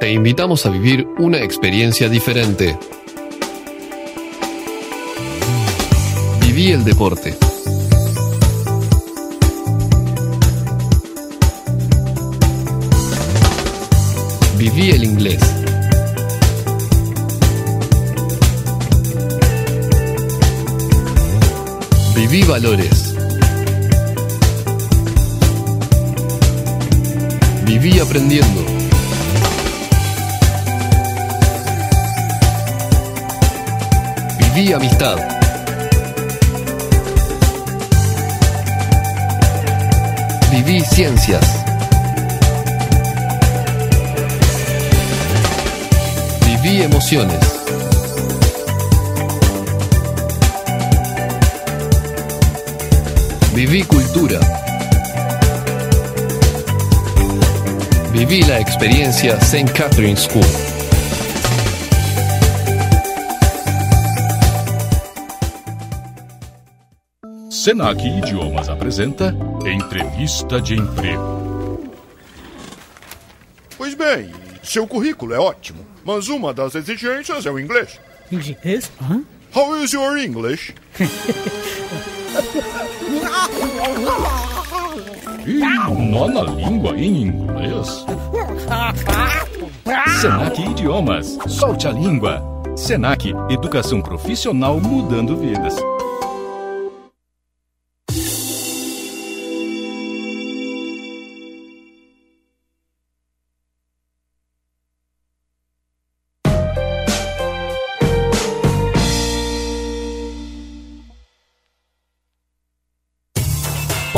Te invitamos a vivir una experiencia diferente. Viví el deporte. Viví el inglés. Viví valores. Viví aprendiendo. Viví amistad. Viví ciencias. Viví emociones. Viví cultura. Viví la experiencia St. Catherine's School.
Senac Idiomas apresenta Entrevista de Emprego.
Pois bem, seu currículo é ótimo, mas uma das exigências é o inglês.
Inglês? Hã?
How is your English?
Ih, nó na língua em inglês? Senac Idiomas, solte a língua. Senac, educação profissional mudando vidas.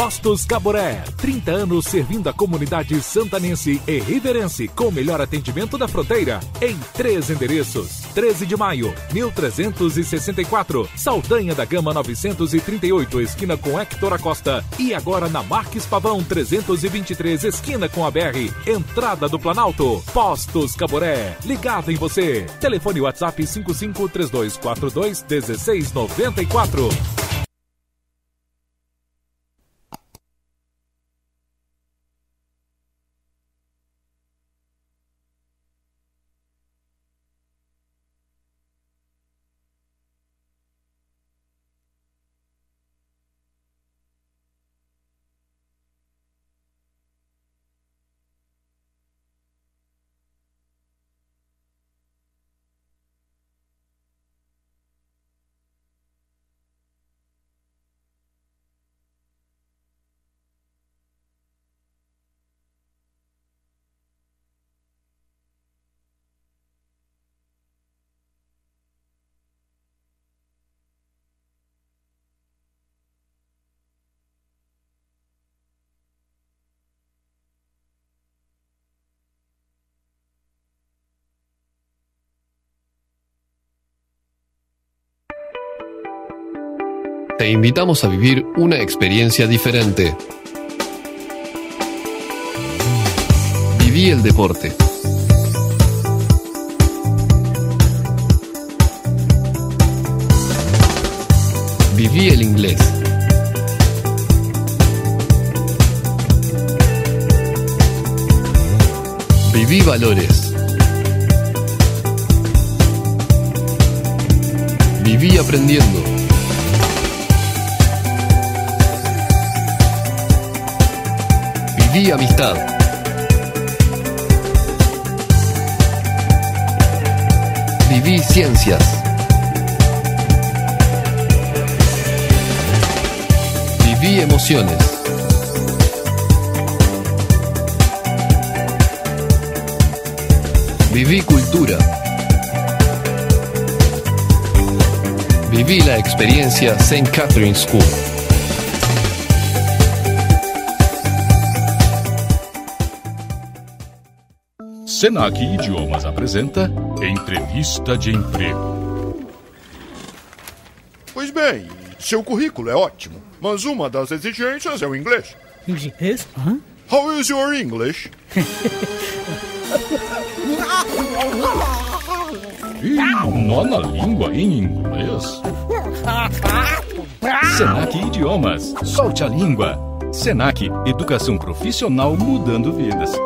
Postos Caboré, 30 anos servindo a comunidade santanense e riverense com o melhor atendimento da fronteira em três endereços. 13 de maio, 1364, Saldanha da Gama 938, esquina com Hector Acosta e agora na Marques Pavão 323, esquina com a BR, entrada do Planalto. Postos Caboré, ligado em você. Telefone WhatsApp 553242
Te invitamos a vivir una experiencia diferente. Viví el deporte. Viví el inglés. Viví valores. Viví aprendiendo. Viví amistad. Viví ciencias. Viví emociones. Viví cultura. Viví la experiencia St. Catherine's School.
Senac Idiomas apresenta Entrevista de Emprego.
Pois bem, seu currículo é ótimo, mas uma das exigências é o inglês.
Inglês? Hã?
How is your English?
Ih, nó na língua em inglês? Senac Idiomas, solte a língua. Senac, educação profissional mudando vidas.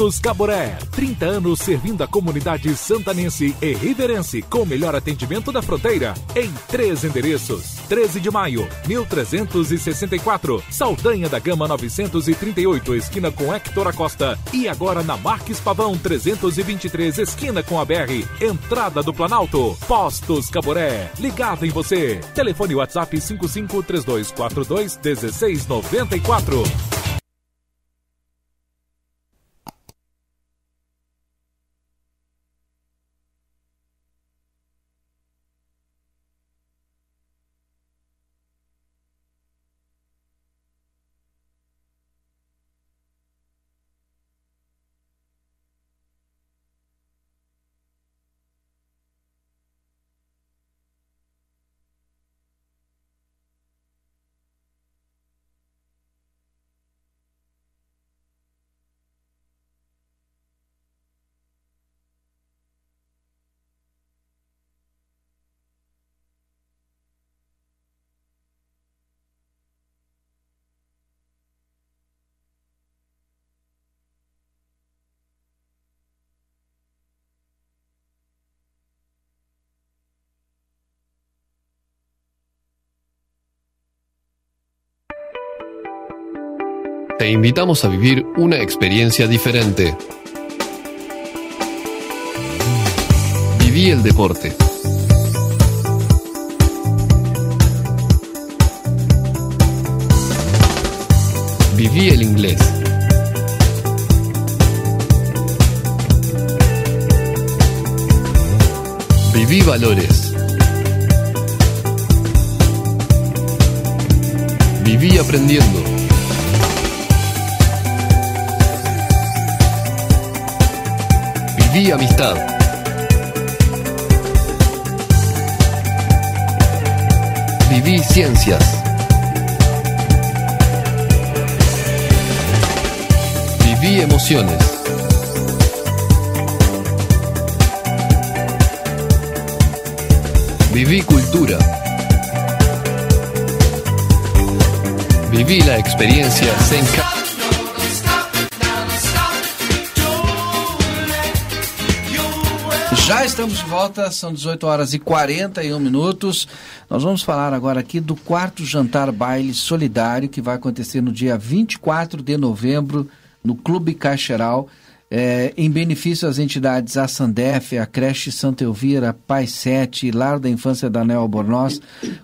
Postos Caboré, 30 anos servindo a comunidade santanense e riverense com o melhor atendimento da fronteira em três endereços. 13 de maio, 1364, Saldanha da Gama 938, esquina com Hector Acosta e agora na Marques Pavão 323, esquina com a BR, entrada do Planalto. Postos Caboré, ligado em você. Telefone WhatsApp 553242
Te invitamos a vivir una experiencia diferente. Viví el deporte. Viví el inglés. Viví valores. Viví aprendiendo. Viví amistad. Viví ciencias. Viví emociones. Viví cultura. Viví la experiencia Senka.
Já estamos de volta, são 18 horas e 41 minutos. Nós vamos falar agora aqui do quarto jantar baile solidário que vai acontecer no dia 24 de novembro no Clube Caixeral, é, em benefício às entidades a Sandef, a Creche Santa Elvira, Pai 7, Lar da Infância da Neo Albornoz,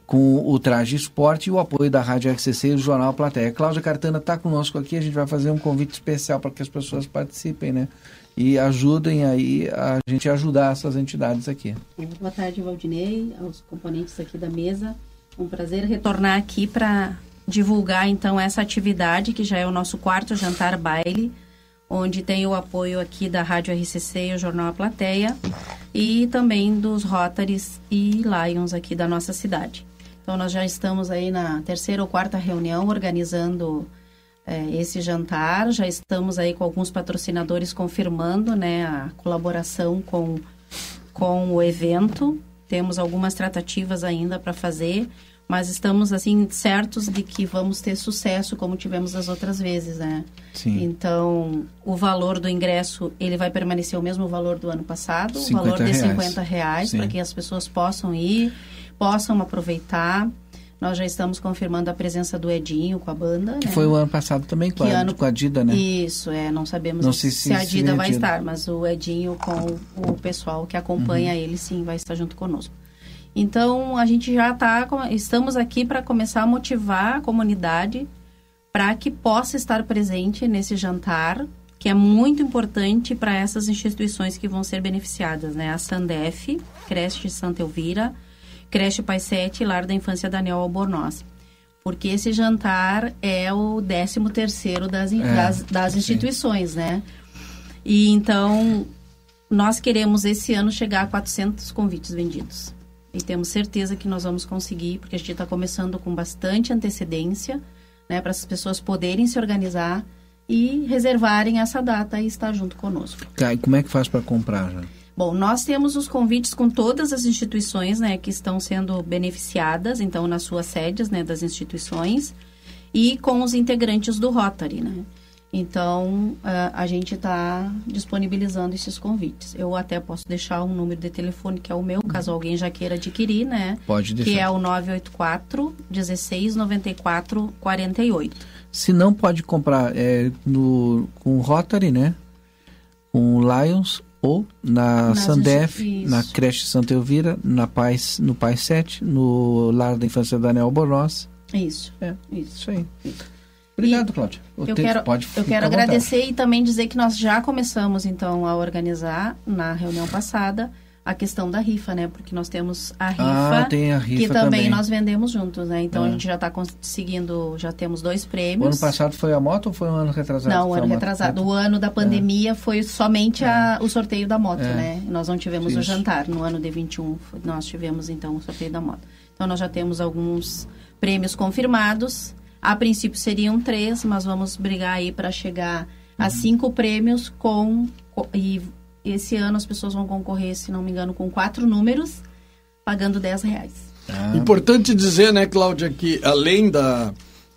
com o Traje Esporte e o apoio da Rádio RCC e o Jornal Plateia. Cláudia Cartana está conosco aqui, a gente vai fazer um convite especial para que as pessoas participem, né? E ajudem aí a gente ajudar essas entidades aqui.
Boa tarde, Valdinei, aos componentes aqui da mesa. Um prazer retornar aqui para divulgar então essa atividade que já é o nosso quarto jantar baile, onde tem o apoio aqui da Rádio RCC e o Jornal A Plateia e também dos Rotaries e Lions aqui da nossa cidade. Então nós já estamos aí na terceira ou quarta reunião organizando é, esse jantar. Já estamos aí com alguns patrocinadores confirmando né, a colaboração com, com o evento. Temos algumas tratativas ainda para fazer, mas estamos assim certos de que vamos ter sucesso como tivemos as outras vezes, né?
Sim.
Então, o valor do ingresso, ele vai permanecer o mesmo valor do ano passado, o valor de
reais.
50 reais, para que as pessoas possam ir, possam aproveitar. Nós já estamos confirmando a presença do Edinho com a banda.
Que
né?
foi o ano passado também com, a,
ano-
com a Dida, né?
Isso, é, não sabemos
Não
se,
sei se-
a
se
Dida vai
Dida.
estar, mas o Edinho com o pessoal que acompanha
Uhum.
ele sim vai estar junto conosco. Então, a gente já tá, com- estamos aqui para começar a motivar a comunidade para que possa estar presente nesse jantar, que é muito importante para essas instituições que vão ser beneficiadas, né? A Sandef, Creche Santa Elvira, Creche Pai Sete e Lar da Infância Daniel Albornoz. Porque esse jantar é o 13 terceiro das,
É,
das, das instituições, né? E então, nós queremos esse ano chegar a 400 convites vendidos. E temos certeza que nós vamos conseguir, porque a gente está começando com bastante antecedência, né? Para as pessoas poderem se organizar e reservarem essa data e estar junto conosco.
Tá, e como é que faz para comprar já?
Bom, nós temos os convites com todas as instituições, né, que estão sendo beneficiadas, então nas suas sedes, né, das instituições, e com os integrantes do Rotary, né. Então, a gente está disponibilizando esses convites. Eu até posso deixar um número de telefone, que é o meu, caso alguém já queira adquirir, né?
Pode
Que
deixar.
é o 984 16 94 48.
Se não pode comprar é, no, com o Rotary, né? Com o Lions ou na
Nas
Sandef, na creche Santa Elvira, na Paz, no Pai 7, no Lar da Infância Daniel Borós.
Isso.
É,
isso.
Isso aí. Obrigado, Cláudia. O
Eu quero,
pode
eu quero
vontade.
agradecer e também dizer que nós já começamos, então, a organizar na reunião passada a questão da rifa, né? Porque nós temos a rifa,
Ah, tem a rifa
que também,
também.
nós vendemos juntos, né? Então
É.
a gente já está conseguindo, já temos dois
O
prêmios.
ano passado foi a moto ou foi um ano retrasado?
Não, o ano
a moto?
retrasado. O ano da pandemia foi somente a- o sorteio da moto,
É.
né? Nós não tivemos o
Isso.
jantar. No ano de 21, foi- nós tivemos, então, o sorteio da moto. Então, nós já temos alguns prêmios confirmados. A princípio seriam três, mas vamos brigar aí para chegar a
Uhum.
cinco prêmios com... co- E esse ano as pessoas vão concorrer, se não me engano, com quatro números, pagando 10 reais.
Ah,
Importante dizer, né, Cláudia, que além da,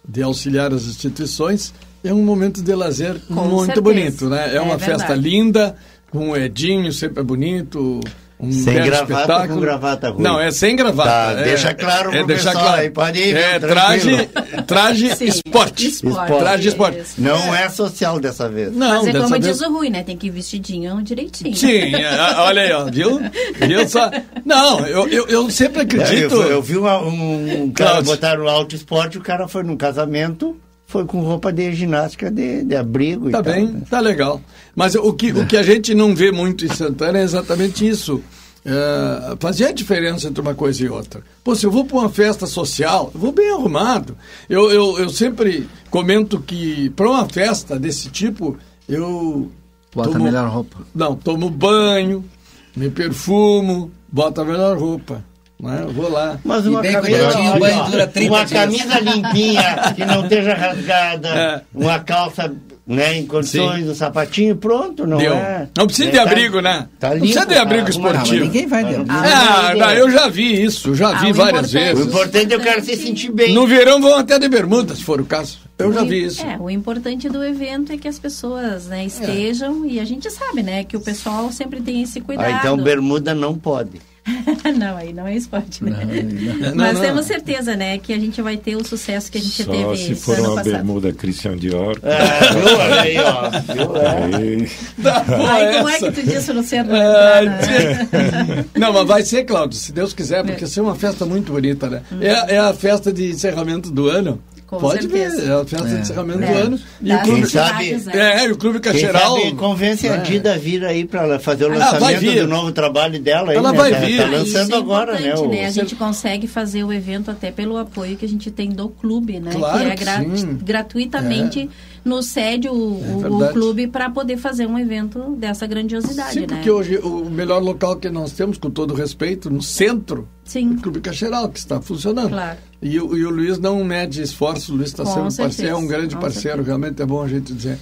de auxiliar as instituições, é um momento de lazer
Com
muito
certeza.
bonito, né? É,
É
uma
verdade.
festa linda, com o Edinho, sempre é bonito. Um
Sem gravata
espetáculo.
com gravata, Rui?
Não, é sem gravata.
Tá,
é,
deixa claro
é
pessoal
claro.
aí, pode ir,
É traje, traje
Sim,
esporte.
esporte.
Traje esporte.
Não é social dessa vez.
Não,
Mas é
dessa
como
vez-
diz o Rui, né? Tem que ir vestidinho direitinho.
Sim, é, olha aí, ó, viu? viu só? Não, eu, eu, eu sempre acredito.
Eu, eu vi uma- um, um cara botar no alto esporte, o cara foi num casamento, foi com roupa de ginástica de, de abrigo
Tá
e tal.
bem, tá legal. Mas o que, o que a gente não vê muito em Santana é exatamente isso. É, fazer a diferença entre uma coisa e outra. Pô, se eu vou para uma festa social, eu vou bem arrumado. Eu, eu, eu sempre comento que para uma festa desse tipo, eu.
Bota a melhor roupa.
Não, tomo banho, me perfumo, boto a melhor roupa. Né? Eu vou lá.
Mas uma
bem
camisa,
o
ó,
dura 30
uma
dias.
camisa limpinha, que não esteja rasgada,
É.
uma calça né, em condições, um sapatinho, pronto, não
Deu.
é?
Não precisa
É,
de
tá-
abrigo, né?
Tá
não
limpo,
precisa de abrigo
tá
esportivo.
Ninguém vai de abrigo.
Ah, não, eu já vi isso, já
Ah,
vi
o
várias
importante-
O
vezes.
importante é o cara se sentir bem.
No verão vão até de bermuda, se for o caso. Eu já
O
vi isso.
É, o importante do evento é que as pessoas né, estejam e a gente sabe, né, que o pessoal sempre tem esse cuidado.
Ah, então bermuda não pode. [LAUGHS]
não, aí não é esporte, né?
Não,
Mas
não.
temos certeza, né, que a gente vai ter o sucesso que a gente
Só
teve
se for
ano
uma
passado.
bermuda Christian Dior.
É, viu? Olha aí, ó. Viu? É.
Ai, como é que tu disse no centro?
Ai, tchê. Não, mas vai ser, Cláudio, se Deus quiser, porque vai ser uma festa muito bonita, né? É, é a festa de encerramento do ano.
Com
Pode
certeza.
ver, é a festa de
É.
encerramento
É.
do ano. E o clube,
Quem sabe-
né?
é, e o clube
Quem
Cacheral.
sabe convence a
É.
Dida a vir aí para fazer o
Ah, vai
lançamento
vir.
do novo trabalho dela. Aí,
Ela
né?
vai
Tá-
vir.
Tá
Ah,
lançando
Isso é
agora, né? o-
né? A gente consegue fazer o evento até pelo apoio que a gente tem do clube, né?
Claro
que é
que
gra-
sim.
gratuitamente nos cede o, o- clube para poder fazer um evento dessa grandiosidade,
Sim,
né?
porque hoje o melhor local que nós temos, com todo respeito, no centro, é
Sim,
o Clube Cacheral, que está funcionando.
claro.
E, o- e o Luiz não mede esforço, o Luiz está sendo parceiro, é um grande
com
parceiro,
certeza.
realmente é bom a gente dizer.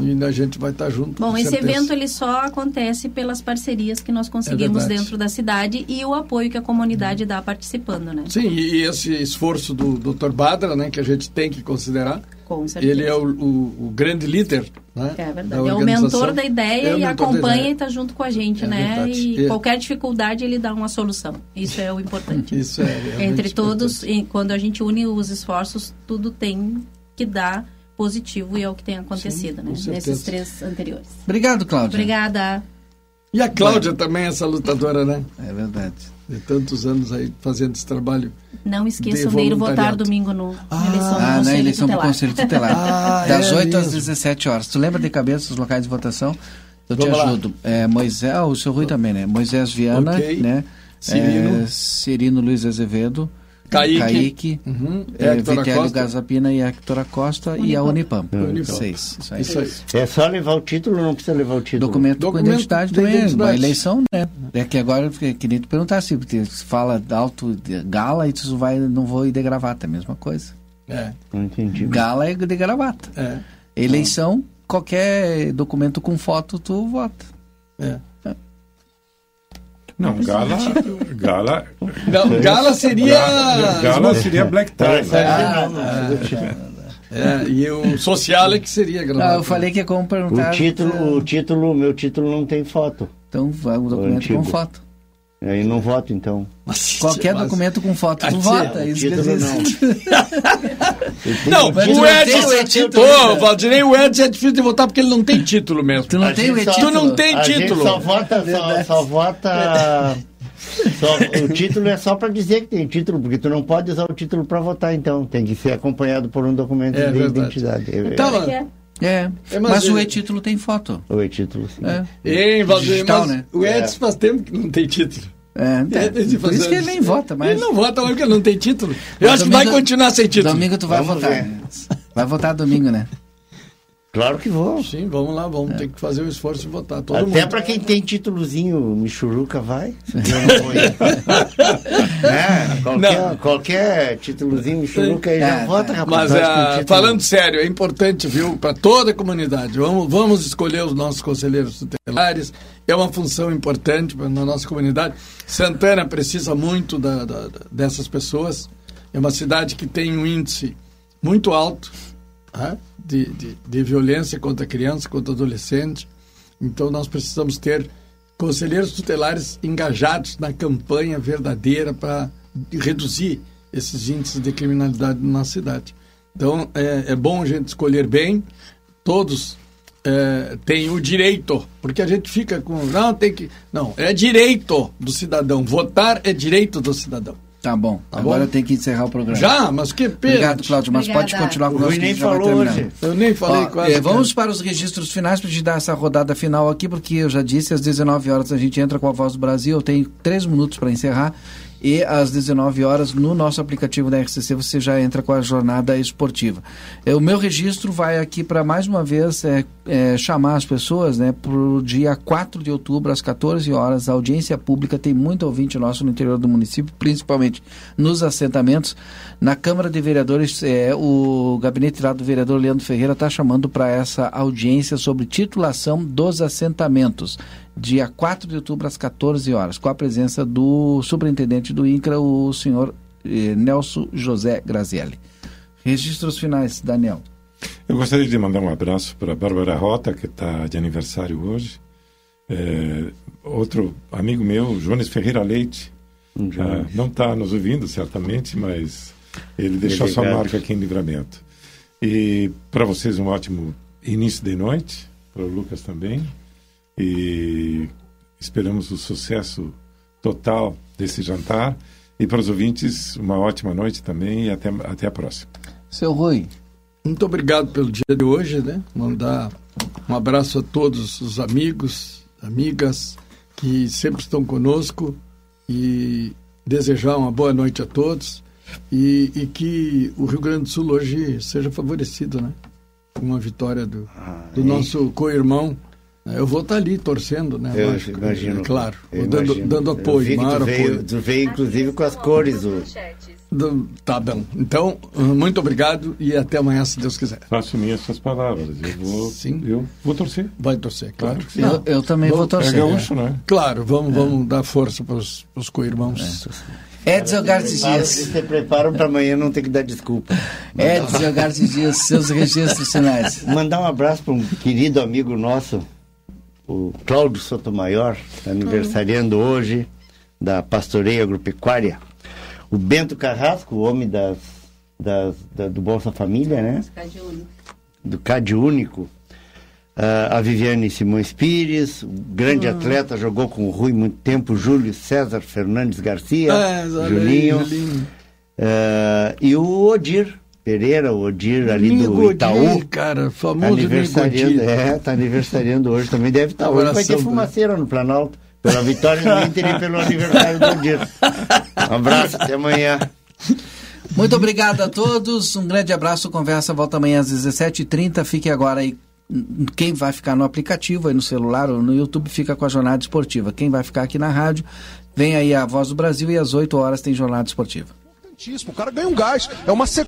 E a gente vai estar junto.
Bom, esse
certeza.
evento ele só acontece pelas parcerias que nós conseguimos
verdade.
dentro da cidade e o apoio que a comunidade dá participando, né?
Sim, e, e esse esforço do Dr. Badra, né, que a gente tem que considerar,
Com certeza.
ele é o, o- o grande líder, né?
É
da
verdade. É o mentor da
É
ideia
o
e acompanha e está junto com a gente,
É
né?
verdade.
E
É.
qualquer dificuldade ele dá uma solução. Isso é o importante. [LAUGHS]
Isso é
Entre todos,
importante.
e quando a gente une os esforços, tudo tem que dar positivo e é o que tem acontecido,
Sim,
né? Nesses três anteriores.
Obrigado, Cláudia.
Obrigada.
E a Cláudia também, essa lutadora, né?
É verdade.
De tantos anos aí fazendo esse trabalho.
Não
De
esqueçam de ir votar domingo no,
Ah,
na eleição do
Ah, na
Conselho
eleição do
Tutelar.
Conselho Tutelar. [LAUGHS]
Ah,
das
é
8 às
mesmo.
17 horas. Tu lembra de cabeça os locais de votação? Eu te
Vamos lá.
ajudo. É, Moisés, ah, o seu Rui também, né? Moisés Viana,
Ok.
né?
Cirino.
É, Cirino Luiz Azevedo.
Kaique.
Kaique.
Uhum.
É,
Hector
Vitélio. Gazapina e Hector Acosta e a Unipam.
Unipam.
Seis. Isso aí.
Isso aí.
É só levar o título ou não precisa levar o título?
Documento,
Documento
com identidade também, é
identidade.
uma eleição, né? É que agora, que que nem tu perguntar se porque se fala alto de gala e tu vai, não vou ir de gravata, é a mesma coisa.
É,
Não entendi.
Gala é de gravata.
é,
Eleição, qualquer documento com foto, tu vota.
é.
Não, gala. Gala.
Não, Gala seria.
Gala seria black tie. Né?
não, não precisa do título.
É, e o social é que seria gravado.
Ah, eu falei que é como perguntar.
O título, o título, meu título não tem foto.
Então vai um documento
antigo.
com foto.
Aí não voto, então.
Qualquer documento com foto, tu
Mas-
vota. isso que [LAUGHS]
título.
Não,
Mas tu
o
não o
Pô,
ainda.
Valdirei, o Ed é difícil de votar porque ele não tem título mesmo.
Tu não
A
tem o e-título?
Tu não tem
a
título.
Gente só vota, só, só vota. [LAUGHS] só- o título é só para dizer que tem título, porque tu não pode usar o título para votar, então. Tem que ser acompanhado por um documento
É
de
verdade.
identidade.
Então,
É.
É,
É,
mas,
mas
o
ele-
e-título tem foto.
O e-título, sim.
É.
Hein, Valdir,
Digital,
mas
né?
o Ed
É.
faz tempo que não tem título.
É, tá.
É, desde
Por
fazer
isso que ele nem vota, mas.
Ele não vota porque ele não tem título. Eu
Mas
acho que vai
domingo-
continuar sem título.
Domingo tu vai
Vamos
votar.
ver.
Vai votar domingo, né?
Claro que vou.
Sim, vamos lá, vamos ter que fazer o esforço de votar. Todo
Até para quem tem títulozinho Michuruca, vai. [LAUGHS] Não [LAUGHS] é, qualquer, qualquer títulozinho Michuruca aí já
É,
vota, rapaz.
Mas
o
ah, falando sério, é importante, viu, para toda a comunidade. Vamos, vamos escolher os nossos conselheiros tutelares. É uma função importante na nossa comunidade. Santana precisa muito da- da- dessas pessoas. É uma cidade que tem um índice muito alto? De, de, de violência contra criança, contra adolescente. Então nós precisamos ter conselheiros tutelares engajados na campanha verdadeira para reduzir esses índices de criminalidade na nossa cidade. Então é, é bom a gente escolher bem. Todos é, têm o direito, porque a gente fica com não tem que não é direito do cidadão votar é direito do cidadão.
Tá bom.
Tá
Agora
bom?
eu tenho que encerrar o programa.
Já, mas que pena.
Obrigado, Cláudio. Mas pode
Obrigada.
continuar
O
conosco. A
nem
gente
falou hoje.
Eu nem falei
Ó,
quase.
eh, vamos para os registros finais para te dar essa rodada final aqui, porque eu já disse, às 19 horas a gente entra com a Voz do Brasil. Eu tenho três minutos para encerrar. E às 19 horas, no nosso aplicativo da RCC, você já entra com a jornada esportiva. Eh, o meu registro vai aqui para, mais uma vez, eh, eh, chamar as pessoas né, para o dia 4 de outubro, às 14 horas, a audiência pública. Tem muito ouvinte nosso no interior do município, principalmente nos assentamentos. Na Câmara de Vereadores, eh, o gabinete lá do vereador Leandro Ferreira está chamando para essa audiência sobre titulação dos assentamentos, dia 4 de outubro, às 14 horas, com a presença do superintendente do INCRA, o senhor eh, Nelson José Grazielli. Registros finais, Daniel.
Eu gostaria de mandar um abraço para a Bárbara Rota, que está de aniversário hoje. É, outro amigo meu, Jones Ferreira Leite,
Um
ah, não está nos ouvindo, certamente, mas ele deixou sua
Obrigado.
marca aqui em Livramento. E para vocês, um ótimo início de noite, para o Lucas também. E esperamos o sucesso total desse jantar. E para os ouvintes, uma ótima noite também e até, até a próxima.
Seu Rui.
Muito obrigado pelo dia de hoje, né? Mandar um abraço a todos os amigos, amigas que sempre estão conosco e desejar uma boa noite a todos e, e que o Rio Grande do Sul hoje seja favorecido, né? Com uma vitória do, do nosso co-irmão. Eu vou estar ali torcendo, né?
Eu
Lógico,
imagino.
é Claro,
Eu
vou dando,
imagino.
dando
Eu
apoio,
vi que
maior
tu veio,
apoio.
tu veio, inclusive, com as cores. O...
Do- Tá bom. Então, muito obrigado e até amanhã, se Deus quiser.
Faço minhas suas palavras. Eu vou,
Sim.
eu vou torcer.
Vai torcer, claro. que sim.
Eu, eu também vou torcer.
É gaúcho, não é?
Claro, vamos, vamos dar força para os co-irmãos.
Edson Garces Dias.
Se preparam para amanhã não ter que dar desculpa.
Edson Garces Dias, seus registros finais.
Mandar um abraço para um querido amigo nosso, o Cláudio Sotomayor, tá aniversariando hoje, da Pastoreia Agropecuária. O Bento Carrasco, o homem das, das, da- do Bolsa Família, né? Do CAD Único. Ah, a Viviane Simões Pires, grande atleta, jogou com o Rui muito tempo, Júlio César Fernandes Garcia,
É, aí,
Julinho.
Julinho.
Ah, e o Odir Pereira, o Odir ali do Itaú.
Odir, cara, famoso
aniversariando, é, tá aniversariando hoje também. Deve estar hoje. Vai ter fumaceira no Planalto. Pela vitória do Inter e pelo aniversário do Odir. Um abraço, até amanhã.
Muito obrigado a todos. Um grande abraço. Conversa volta amanhã às 17h30. Fique agora aí. Quem vai ficar no aplicativo, aí no celular ou no YouTube, fica com a jornada esportiva. Quem vai ficar aqui na rádio, vem aí a Voz do Brasil e às 8 horas tem jornada esportiva.
O cara ganha um gás. É uma sequência.